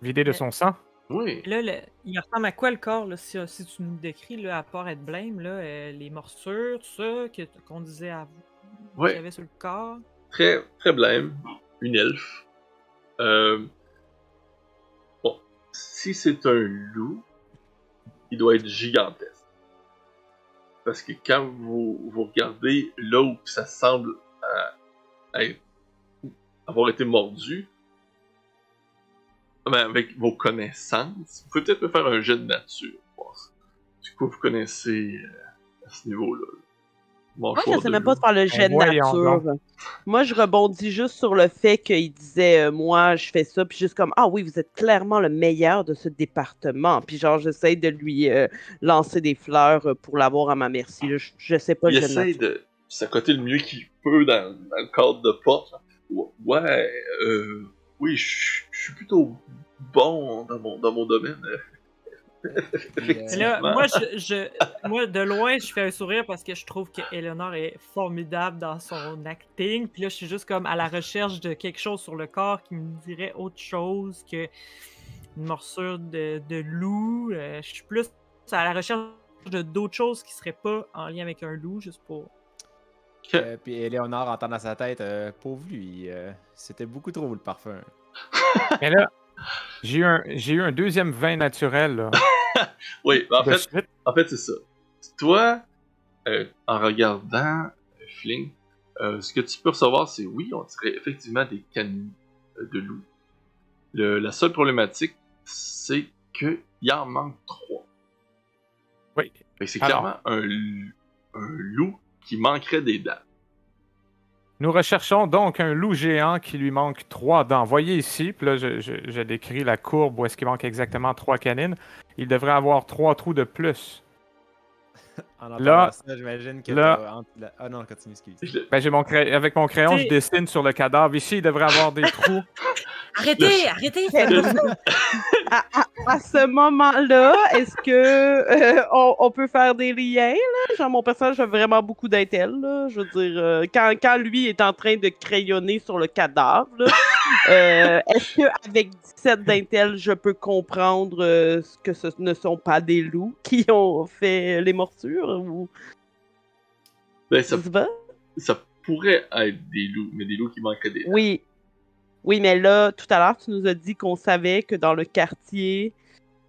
Vidé de Mais- son sang? Oui. Là, le- il ressemble à quoi le corps, là, si, si tu nous décris, là, à part être blême, là, euh, les morsures, tout ça, que- qu'on disait à vous, Ouais. qu'il y avait sur le corps? très très blême, une elfe. Euh, bon, si c'est un loup, il doit être gigantesque. Parce que quand vous, vous regardez là où ça semble euh, avoir été mordu, ben, avec vos connaissances, vous pouvez peut-être faire un jet de nature. Du coup, vous connaissez euh, à ce niveau-là. Moi, Mâchoire je sais de même pas de faire le jet de voyons nature. Moi, je rebondis juste sur le fait qu'il disait euh, Moi, je fais ça, puis juste comme Ah oui, vous êtes clairement le meilleur de ce département. Puis genre, j'essaie de lui euh, lancer des fleurs euh, pour l'avoir à ma merci. Je, je sais pas il le jet de essaye nature. de s'accoter le mieux qu'il peut dans, dans le cadre de porte. Ouais, euh, oui, je je suis plutôt bon dans mon, dans mon domaine. Mais là, Effectivement. moi, je, je- moi, de loin, je fais un sourire parce que je trouve que Eleanor est formidable dans son acting. Puis là, je suis juste comme à la recherche de quelque chose sur le corps qui me dirait autre chose que une morsure de, de loup. Euh, je suis plus à la recherche de d'autres choses qui seraient pas en lien avec un loup, juste pour. Euh, puis Éléonore entend dans sa tête, euh, pauvre lui, euh, c'était beaucoup trop le parfum. Mais là, j'ai eu, un- j'ai eu un deuxième vin naturel, là. Oui, en de fait, en fait c'est ça. Toi, euh, en regardant Fling, euh, ce que tu peux recevoir, c'est oui, on dirait effectivement des canines euh, de loup. Le- la seule problématique, c'est qu'il en manque trois. Oui. C'est clairement un, loup qui manquerait des dents. Nous recherchons donc un loup géant qui lui manque trois dents. Voyez ici, puis là, je, je- je décris la courbe où est-ce qu'il manque exactement trois canines. Il devrait avoir trois trous de plus. En Là- ça, j'imagine que là- t'as entre la- Ah non, continue, excuse. Je le- Ben, j'ai mon cray- Avec mon crayon, je dessine sur le cadavre. Ici, il devrait avoir des trous. Arrêtez, arrêtez! à, à- à ce moment-là, est-ce que euh, on, on peut faire des liens? Là? Genre, mon personnage a vraiment beaucoup d'intel. Je veux dire, euh, quand, quand lui est en train de crayonner sur le cadavre, euh, est-ce qu'avec 17 d'intel, je peux comprendre ce que ce ne sont pas des loups qui ont fait les morsures? Ou... Ben, ça, ça pourrait être des loups, mais des loups qui manqueraient des. Oui. Oui, mais là, tout à l'heure, tu nous as dit qu'on savait que dans le quartier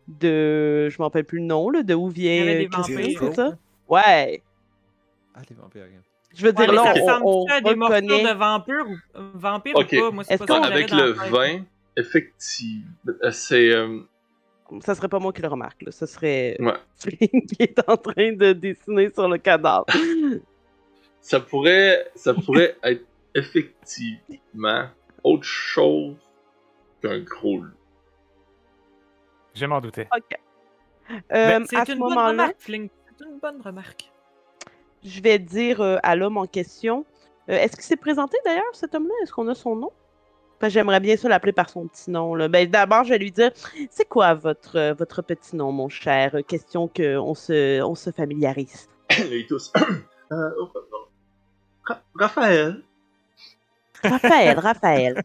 de. Je m'en rappelle plus le nom, là, de où vient Christine, vampires. c'est ça? Ouais. Ah, les vampires, ok. Je veux dire, là, ça on, ressemble on à des reconnaît. de vampires ou vampires ou pas? Moi, c'est pas ça Avec le vin, effectivement, c'est. euh, Ça serait pas moi qui le remarque, là. Ce serait ouais. Qui est en train de dessiner sur le cadavre. ça pourrait, ça pourrait être effectivement autre chose qu'un gros loup. Je m'en doutais. OK. Euh, C'est à ce une bonne moment-là, remarque, Flink. C'est une bonne remarque. je vais dire euh, à l'homme en question. euh, Est-ce qu'il s'est présenté d'ailleurs, cet homme-là? Est-ce qu'on a son nom? J'aimerais bien ça l'appeler par son petit nom. là. Ben, D'abord, je vais lui dire c'est quoi votre, euh, votre petit nom, mon cher? Question qu'on se, on se familiarise. Et tous. Euh, oh, Raphaël. Raphaël, Raphaël.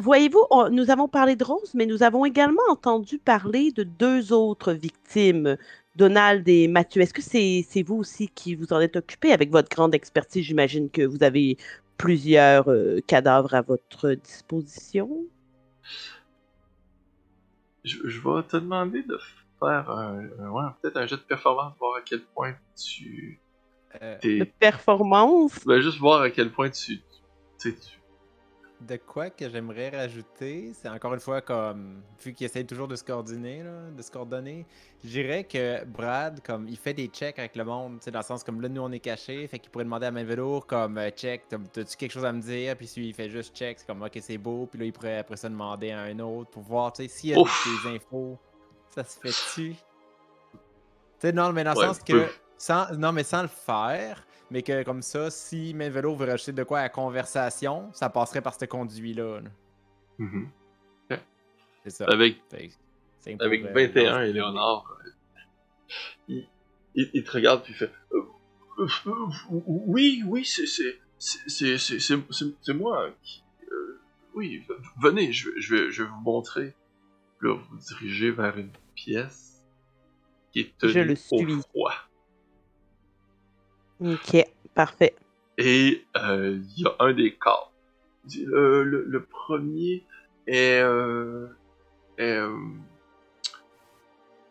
Voyez-vous, nous avons parlé de Rose, mais nous avons également entendu parler de deux autres victimes, Donald et Mathieu. Est-ce que c'est c'est vous aussi qui vous en êtes occupé avec votre grande expertise? J'imagine que vous avez plusieurs euh, cadavres à votre disposition. Je, je vais te demander de faire un, un- ouais, peut-être un jet de performance, voir à quel point tu. Euh, De performance? Ben, juste voir à quel point tu. Tu de quoi que j'aimerais rajouter, c'est encore une fois comme, vu qu'il essaye toujours de se coordonner, là, de se coordonner, je dirais que Brad, comme, il fait des checks avec le monde, tu sais, dans le sens comme là, nous, on est cachés, fait qu'il pourrait demander à main velours, comme, euh, check, t'as- t'as-tu quelque chose à me dire, puis si il fait juste check, c'est comme, ok, c'est beau, puis là, il pourrait après ça demander à un autre pour voir, tu sais, s'il y a Ouf. des infos, ça se fait-tu? Tu sais, non, mais dans le Ouais, sens que, peu. sans, non, mais sans le faire, mais que comme ça, si main velours veut rajouter de quoi à la conversation, ça passerait par ce conduit-là. là. Mhm. C'est ça. Avec, avec euh, 21, lancer- Éléonore, euh, il, il, il te regarde puis il fait. euh, oui, oui, c'est. C'est c'est- c'est- c'est- c'est- c'est- c'est moi qui. euh, oui, venez, je, vais- je, vais, je vais vous montrer. Puis Là, vous dirigez vers une pièce qui est tenue Je le au suis. froid. Ok, parfait. Et euh, il y a un des corps. Dit, Le, le, le premier est. euh, est, euh,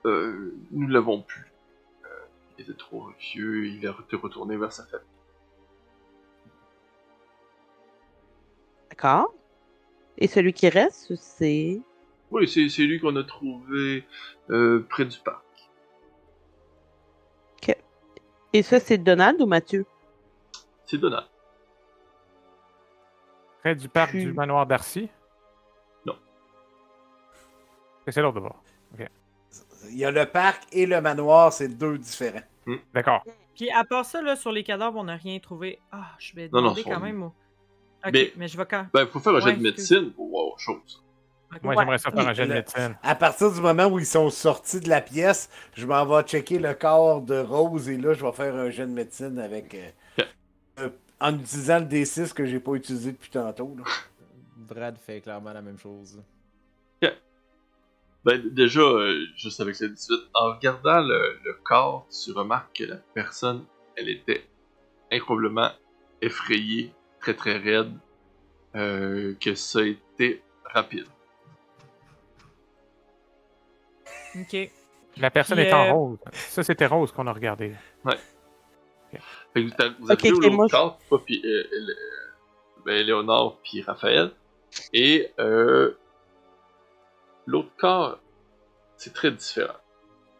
euh, nous l'avons plus. Euh, il était trop vieux, il a été retourné vers sa famille. D'accord. Et celui qui reste, c'est? Oui, c'est lui qu'on a trouvé euh, près du parc. Et ça, c'est Donald ou Mathieu? C'est Donald. Près du parc Puis- du manoir d'Arcy? Non. C'est l'autre d'abord. Il y a le parc et le manoir, c'est deux différents. D'accord. Puis à part ça, là, sur les cadavres, on n'a rien trouvé. Ah, je vais Non, non, demander quand même. au- Ok, Mais- mais... je vais quand. Ben, faut faire un jet Ouais, de médecine pour voir autre chose. Moi, Ouais. j'aimerais ça faire un jet de Le- médecine. À partir du moment où ils sont sortis de la pièce, je m'en vais checker le corps de Rose et là, je vais faire un jet de médecine avec. euh, euh, en utilisant le D6 que j'ai pas utilisé depuis tantôt. là. Brad fait clairement la même chose. Ben, déjà, euh, juste avec cette 18, en regardant le, le corps, tu remarques que la personne, elle était incroyablement effrayée, très très raide, euh, que ça a été rapide. Ok. La personne Puis, est en euh, rose. Ça, c'était rose qu'on a regardé. Fait que vous, avez- vous avez Ok, vu ok, l'autre moi, je- corps, toi, puis euh, euh, ben, Léonard, puis Raphaël, et euh, l'autre corps, c'est très différent.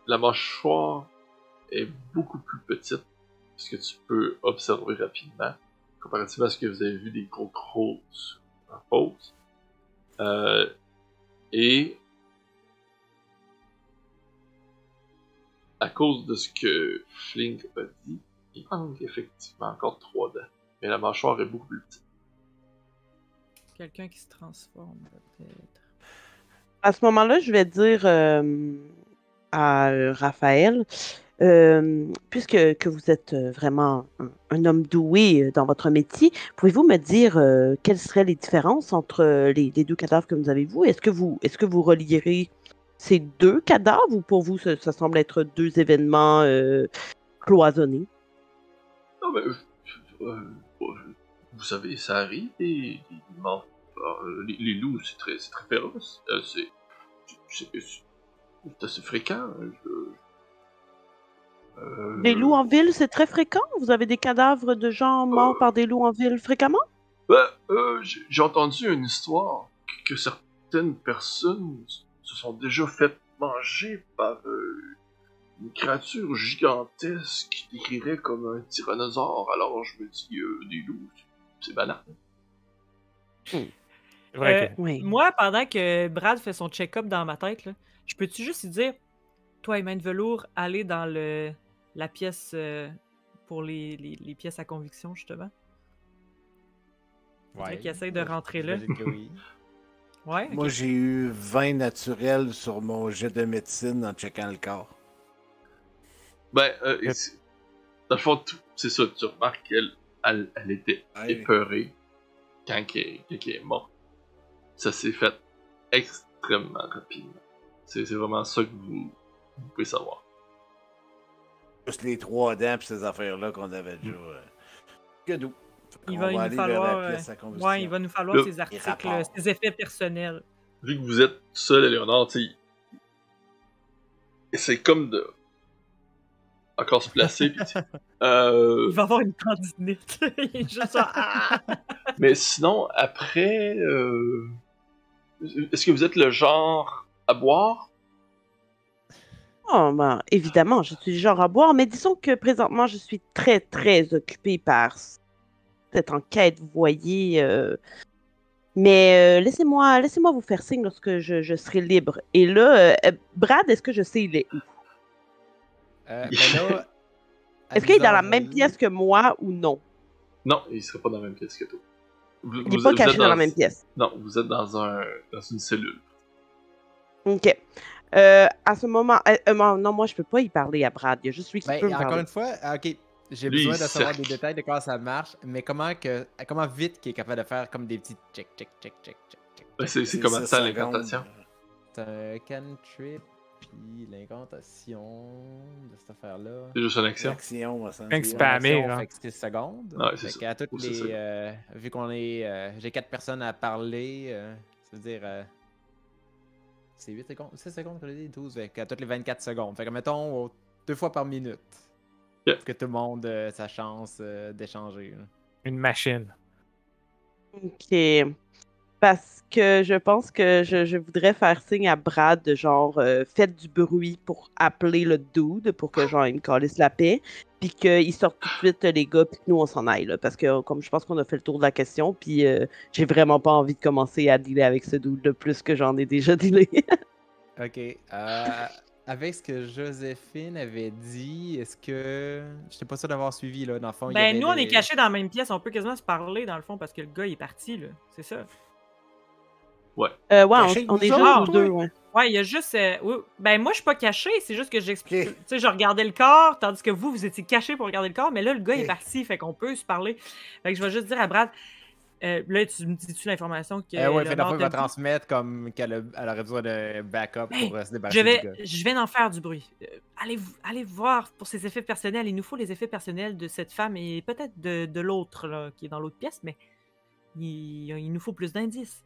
La mâchoire est beaucoup plus petite, ce que tu peux observer rapidement, comparativement à ce que vous avez vu des gros grosses en pause. Euh, et à cause de ce que Flink a dit, il manque effectivement encore trois dents. Mais la mâchoire est beaucoup plus petite. Quelqu'un qui se transforme, peut-être. À ce moment-là, je vais dire euh, à Raphaël, euh, puisque que vous êtes euh, vraiment un, un homme doué dans votre métier, pouvez-vous me dire euh, quelles seraient les différences entre les, les deux cadavres que vous avez vous Est-ce que vous est-ce que vous relierez ces deux cadavres ou pour vous ça, ça semble être deux événements euh, cloisonnés? Non, mais. euh, euh, vous savez, ça arrive, morts. Euh, les, les loups, c'est très, c'est très féroce. C'est. c'est- c'est- C'est assez fréquent. hein, je- euh, Des loups en ville, c'est très fréquent? Vous avez des cadavres de gens morts Euh. par des loups en ville fréquemment? Ben, euh, j'ai j'ai entendu une histoire que, que certaines personnes se sont déjà fait manger par euh, une créature gigantesque qui décrirait comme un tyrannosaure. Alors je me dis, euh, des loups, c'est banal. C'est vrai que- Oui. Moi, pendant que Brad fait son check-up dans ma tête, là, je peux-tu juste lui dire Toi et Main de Velours, allez dans le la pièce euh, pour les, les- les pièces à conviction, justement. Faudrait qu'il essaye de rentrer là. j'imagine que oui. Ouais. Moi, j'ai eu 20 naturels sur mon jet de médecine en checkant le corps. Ben, euh, Yep. c'est- dans le fond, tout- c'est ça, tu remarques qu'elle elle, elle était Ouais. épeurée quand elle, quand elle est morte. Ça s'est fait extrêmement rapidement. C'est vraiment ça que vous, vous pouvez savoir. Juste les trois dents pis ces affaires-là qu'on avait déjà. euh, que nous. Il va, nous falloir, euh. Ouais, il va nous falloir Là, ses articles, ses effets personnels. Vu que vous êtes seul, Léonard, c'est comme de encore se placer. euh, Il va avoir une tendinite. il est juste ça. Ah! Mais sinon, après, euh, est-ce que vous êtes le genre à boire? Oh, ben, évidemment, je suis du genre à boire, mais disons que présentement, je suis très, très occupée par cette enquête, vous voyez. euh, Mais euh, laissez-moi laissez-moi vous faire signe lorsque je, je serai libre. Et là, euh, Brad, est-ce que je sais il est où? Euh, ben là, Est-ce qu'il est dans la même pièce que moi ou non? Non, il serait pas dans la même pièce que toi. Vous, Il n'est pas caché dans la même pièce. Non, vous êtes dans un dans une cellule. OK. Euh, à ce moment... euh, euh, non, moi, je peux pas y parler à Brad. Il y a juste lui qui Ben, peut me encore parler. une fois, ok, j'ai besoin de savoir des détails de comment ça marche, mais comment que, comment vite qu'il est capable de faire comme des petits check, check, check, check, check, check. C'est c'est C'est comment ça secondes. l'incantation? C'est un cantrip, puis l'incantation de cette affaire-là. C'est juste une action? Action, moi, ça. Spammer, une là. Fait que c'est 6 secondes. Ouais, c'est fait ça. qu'à toutes c'est les. ça. euh, vu qu'on est. euh, j'ai 4 personnes à parler, euh, c'est-à-dire. euh, c'est 8 secondes. 6 secondes que j'ai dit 12. Fait qu'à toutes les 24 secondes. Fait que mettons deux fois par minute. Yeah. Pour que tout le monde ait sa chance euh, d'échanger. Une machine. OK. Parce que je pense que je, je voudrais faire signe à Brad de genre euh, faites du bruit pour appeler le dude pour que genre il me calisse la paix. Puis qu'ils sortent tout de suite les gars puis que nous on s'en aille là. Parce que comme je pense qu'on a fait le tour de la question, puis euh, j'ai vraiment pas envie de commencer à dealer avec ce dude de plus que j'en ai déjà dealé. Ok. euh, avec ce que Joséphine avait dit, est-ce que. Je sais pas sûr d'avoir suivi là. Dans le fond, il y Ben, avait nous, on est cachés dans la même pièce. On peut quasiment se parler, dans le fond, parce que le gars, il est parti, là. C'est ça? Euh, ouais, on, on est toi? deux, ouais. Ouais, il y a juste. euh, oui, Ben, moi, je suis pas caché. C'est juste que j'explique. Tu sais, je regardais le corps, tandis que vous, vous étiez caché pour regarder le corps. Mais là, le gars est parti, fait qu'on peut se parler. Fait que je vais juste dire à Brad. Euh, là, tu me dis-tu l'information que. Euh, ouais, fait il va transmettre comme qu'elle a- elle aurait besoin de backup Hey, pour euh, se débarrasser Je du vais, gars. je vais en faire du bruit. Euh, allez, voir pour ses effets personnels. Il nous faut les effets personnels de cette femme et peut-être de, de l'autre là, qui est dans l'autre pièce, mais il, il nous faut plus d'indices.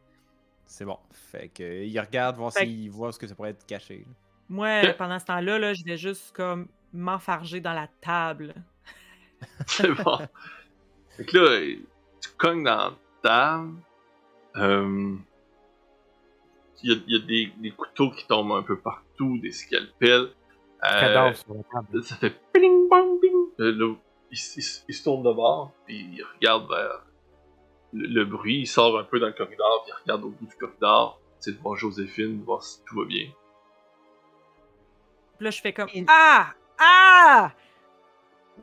C'est bon. Fait que il regarde voir Fait s'il voit ce que ça pourrait être caché. Moi, pendant ce temps-là, là, je vais juste comme m'enfarger dans la table. C'est bon. Fait que là, tu cognes dans table. Euh, Il y a, il y a des, des couteaux qui tombent un peu partout, des scalpels. Euh, Cadavre sur la table. ça fait ping bang bing. Euh, il, se tourne de bord, puis il regarde vers le, le bruit, il sort un peu dans le corridor, puis il regarde au bout du corridor, c'est de voir Joséphine, voir si tout va bien. Là, je fais comme Ah! Ah!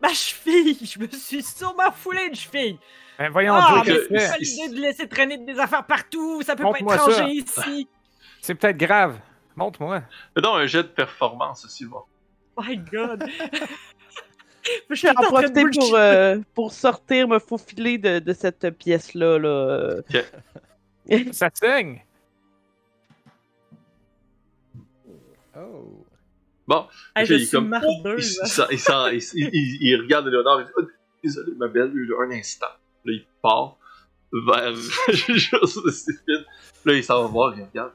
Ma cheville! Je me suis sûrement foulé une cheville! Ben, voyons, Ah, mais que c'est pas l'idée de laisser traîner des affaires partout! Ça peut pas être rangé ici! C'est peut-être grave. Montre-moi. Fais donc un jet de performance aussi, voir. My god! je Je suis vais en en train de profiter pour, euh, pour sortir, me faufiler de, de cette pièce-là. Là. Ça saigne. Oh. Bon, Hey, ok, je il est suis comme- il, il, il, il, il- il regarde Léonard, il dit oh, Désolé, ma belle, un instant. Là, il part vers. Là, il s'en va voir, il regarde.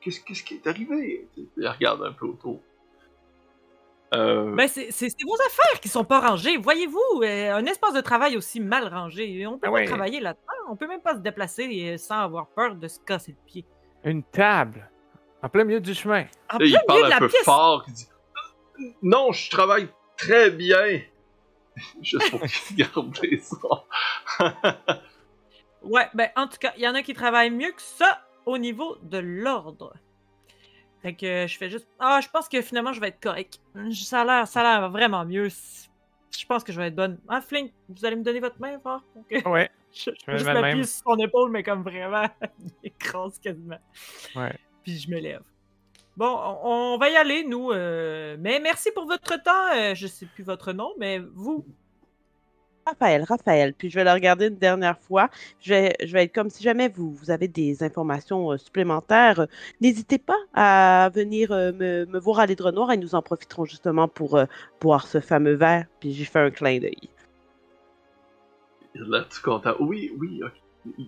Qu'est-ce qu'est-ce qui est arrivé? Il regarde un peu autour. Euh, Ben, c'est vos affaires qui sont pas rangées. Voyez-vous, euh, un espace de travail aussi mal rangé. On peut Ah pas travailler là-dedans. On peut même pas se déplacer euh, sans avoir peur de se casser le pied. Une table. En plein milieu du chemin. En là, il plein milieu parle de un la peu pièce. fort. Il dit Non, je travaille très bien. Juste pour garder ça. Ouais, ben en tout cas, il y en a qui travaillent mieux que ça au niveau de l'ordre. Fait que je fais juste. Ah, je pense que finalement je vais être correct. Ça a l'air, ça a l'air vraiment mieux. Je pense que je vais être bonne. Ah, Flink, vous allez me donner votre main, fort? Que... Ouais. Je, je Je juste ma main. m'appuyer sur son épaule, mais comme vraiment, il écrase quasiment. Ouais. Puis je me lève. Bon, on, on va y aller, nous. euh, mais merci pour votre temps. euh, je sais plus votre nom, mais vous. Raphaël, Raphaël. Puis je vais le regarder une dernière fois. Je vais, je vais être comme si jamais vous, vous avez des informations euh, supplémentaires, euh, n'hésitez pas à venir euh, me, me voir à l'Hydre Noir et nous en profiterons justement pour euh, boire ce fameux verre. Puis j'ai fait un clin d'œil. Là, tu content. Oui, oui, ok.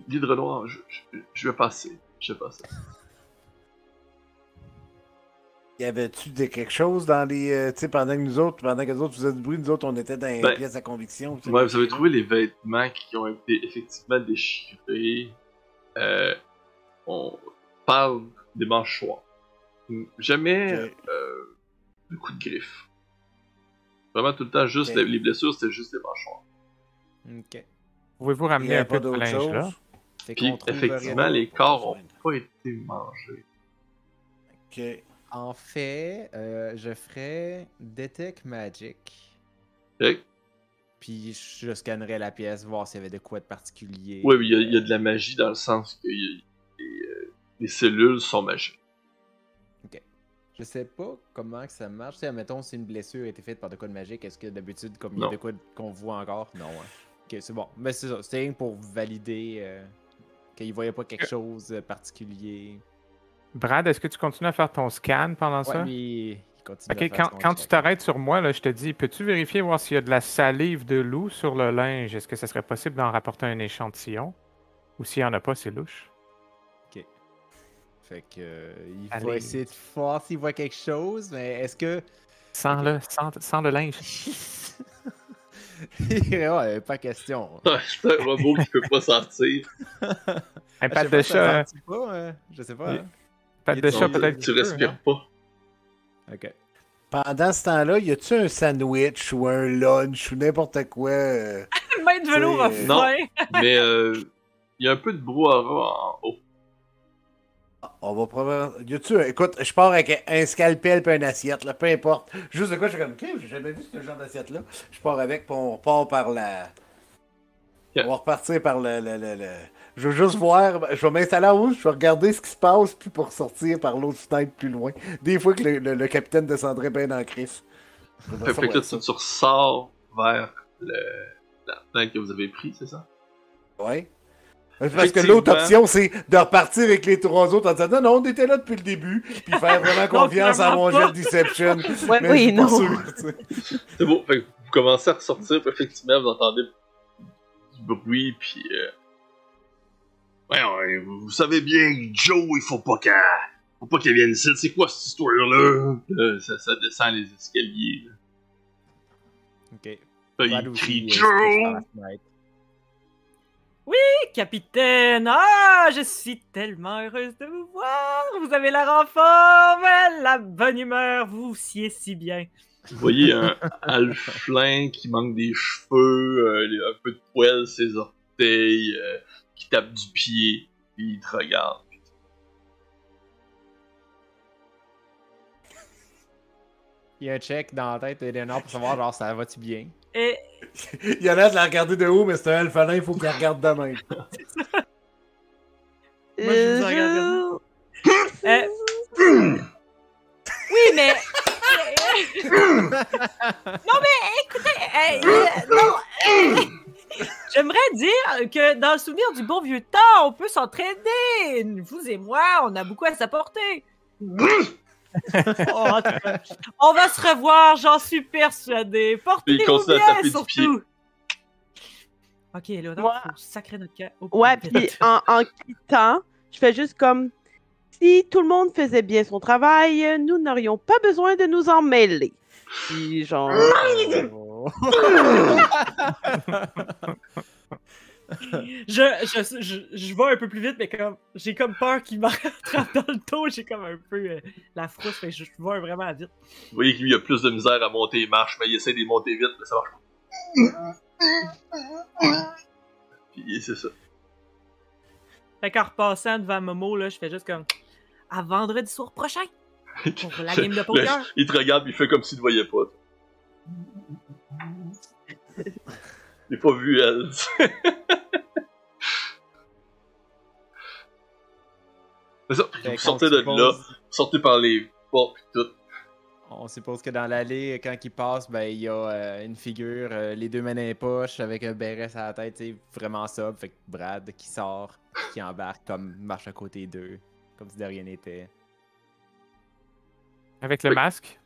L'hydre noir, je, je, je vais passer. Je vais passer. Y avait-tu quelque chose dans les. euh, tu sais, pendant que nous autres, pendant que les autres faisaient du bruit, nous autres, on était dans les Ben, pièces à conviction. Ouais, vous avez trouvé les vêtements qui ont été effectivement déchirés. Euh, on parle des mâchoires. Jamais Ok. euh, de coups de griffe. Vraiment tout le temps, juste les, les blessures, c'était juste des mâchoires. Ok. Pouvez-vous ramener un peu de linge chose? là? Puis effectivement, les corps ont pas été mangés. Ok. En fait, euh, je ferais Detect Magic. Ok? Puis je scannerais la pièce, voir s'il y avait de quoi de particulier. Oui, il y, a- il y a de la magie dans le sens que y a- euh, les cellules sont magiques. Je sais pas comment que ça marche. Tu sais, admettons, si une blessure a été faite par de quoi de magique, est-ce que d'habitude, comme il y a de quoi qu'on voit encore? Non, hein. Ok, c'est bon. Mais c'est ça. C'était pour valider euh, qu'il voyait pas quelque chose de particulier. Brad, est-ce que tu continues à faire ton scan pendant Ouais, ça? il continue Ok, à faire quand, tu t'arrêtes sur moi, là, je te dis, peux-tu vérifier voir s'il y a de la salive de loup sur le linge? Est-ce que ça serait possible d'en rapporter un échantillon? Ou s'il n'y en a pas, c'est louche. Fait que euh, il Allez. va essayer de voir s'il voit quelque chose, mais est-ce que. Sans, le, sans, sans le linge. ouais, pas question. C'est un robot qui peut pas sortir. Un Je pas, de ça chat, hein. pas, hein? Je sais pas. Oui. hein? Peut-être. Tu respires hein. pas. Ok. Pendant ce temps-là, y a-tu un sandwich ou un lunch ou n'importe quoi? euh, Main de velours a faim. Mais euh, il y a un peu de brouhaha en haut. On va probablement. Y a-tu un- Écoute, je pars avec un scalpel et une assiette, là, peu importe. Juste de quoi, je suis comme, OK, j'ai jamais vu ce genre d'assiette-là. Je pars avec, puis on repart par la. On va repartir par le. le, le, le- Je veux juste voir. Je vais m'installer en haut, je vais regarder ce qui se passe, puis pour sortir par l'autre fenêtre plus loin. Des fois que le, le- le capitaine descendrait bien dans la crise. Fait, fait que là, tu, tu ressors vers le, la fenêtre que vous avez pris, c'est ça? Ouais. Parce que l'autre option, c'est de repartir avec les trois autres en disant non, non, on était là depuis le début, puis faire vraiment confiance à mon jet de Deception. Ouais, Mais oui, non. C'est bon, fait que vous commencez à ressortir, puis effectivement, vous entendez du bruit, puis... Euh... Ouais, ouais, vous, savez bien que Joe, il faut pas qu'elle... Faut pas qu'elle vienne ici, c'est quoi cette histoire-là? Euh, ça, ça descend les escaliers. là. Ok. Là, il crie euh, Joe! fenêtre. Capitaine, ah, je suis tellement heureuse de vous voir. Vous avez l'air en forme, la bonne humeur, vous siez si bien. Vous voyez un alflin qui manque des cheveux, euh, un peu de poils ses orteils, euh, qui tape du pied, puis il te regarde. Il y a un check dans la tête d'Eleanor pour savoir, genre, ça va-tu bien? Et Il a l'air de la regarder de haut, mais c'est un alphalin, il faut qu'il la regarde de même. Moi, je vous Euh, Euh, Oui, mais. non, mais écoutez, euh, euh, non, euh, J'aimerais dire que dans le souvenir du bon vieux temps, on peut s'entraider. Vous et moi, on a beaucoup à s'apporter. Oh, on va se revoir, j'en suis persuadé. Puis il Portez-vous bien, surtout. Ok, là, Moi- faut sacrer notre cœur. Oh, Ouais, puis en, en quittant, je fais juste comme si tout le monde faisait bien son travail, nous n'aurions pas besoin de nous en mêler. Puis genre, Oh. Je, je, je, je vais un peu plus vite, mais comme j'ai comme peur qu'il me rattrape dans le dos, j'ai comme un peu euh, la frousse, fait que je, je vais vraiment vite. Vous voyez qu'il y a plus de misère à monter les marches, mais il essaie de les monter vite, mais ça marche pas. Puis c'est ça. Fait qu'en repassant devant Momo, là, je fais juste comme à vendredi soir prochain pour la game de poker. il te regarde, il fait comme s'il te voyait pas. A pas vu elle. C'est ça, Fait vous sortez de là, vous sortez par les portes pis tout. On suppose que dans l'allée, quand il passe, ben il y a euh, une figure, euh, les deux mains dans les poches, avec un béret à la tête, sais, vraiment sobre. Fait que Brad qui sort, qui embarque, comme marche à côté d'eux, comme si de rien n'était. Avec le Oui. masque?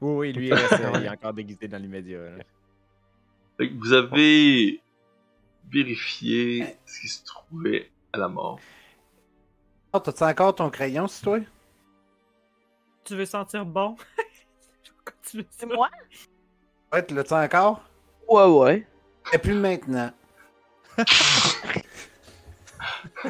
Oui, oui, lui, il, reste, il est encore déguisé dans l'immédiat. Là. Fait que vous avez vérifié ce qui se trouvait à la mort. Oh, t'as-tu encore ton crayon, c'est toi? Tu veux sentir bon? C'est moi? Ouais, tu l'as-tu encore? Ouais, ouais. Et plus maintenant.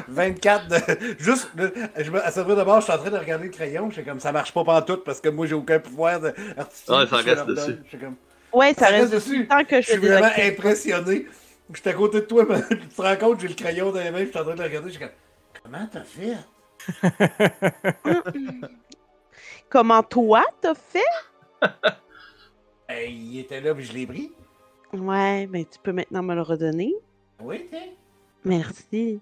24 de. Juste. Je me... À de base, je suis en train de regarder le crayon. Je suis comme ça marche pas pantoute parce que moi j'ai aucun pouvoir de... artistique. Ouais, ça reste dessus. Je suis comme. Ouais, ça, Ça reste reste dessus. tant que Je je suis vraiment impressionné. Je suis à côté de toi, mais tu te rends compte, j'ai le crayon dans les mains, je suis en train de le regarder. Je suis comme. Comment t'as fait? Comment toi t'as fait? Ben, il était là, puis je l'ai pris. Ouais, mais tu peux maintenant me le redonner. Oui, tiens. Merci.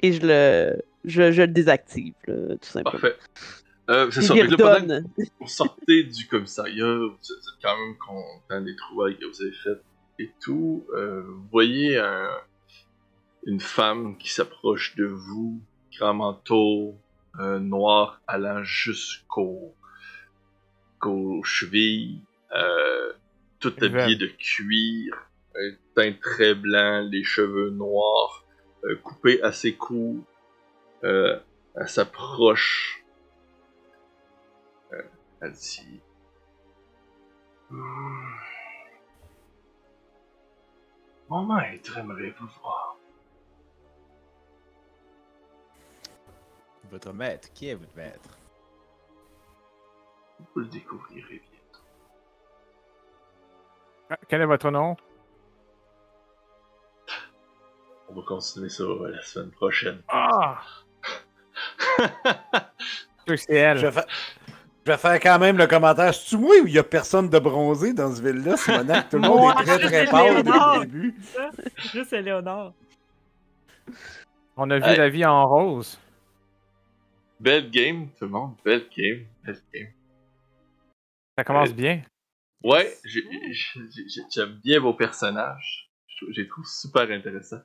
Et je le, je, je le désactive, là, tout simplement. Parfait. Euh, c'est ça. là, pendant que vous sortez du commissariat, vous êtes quand même content des trouvailles que vous avez faites et tout. Euh, vous voyez un- une femme qui s'approche de vous, grand manteau euh, noir allant jusqu'au qu'aux chevilles, euh, tout habillée veuve. de cuir, un teint très blanc, les cheveux noirs, euh, coupés assez courts. Euh, elle s'approche Hmm. Mon maître aimerait vous voir. Votre maître, qui est votre maître? Vous le découvrirez bientôt. Ah, Quel est votre nom? On va continuer ça euh, la semaine prochaine. Ah! C'est elle. Je vais, je vais faire quand même le commentaire. C'est-tu moi ou il y a personne de bronzé dans ce ville-là, Simonac? Tout le monde est très très pâle depuis le début. Juste Léonard. On a vu Hey. la vie en rose. Belle game, tout le monde. Belle game. Belle game. Ça commence Euh, bien. Ouais, j'ai- j'ai- j'ai- j'aime bien vos personnages. Je les trouve super intéressants.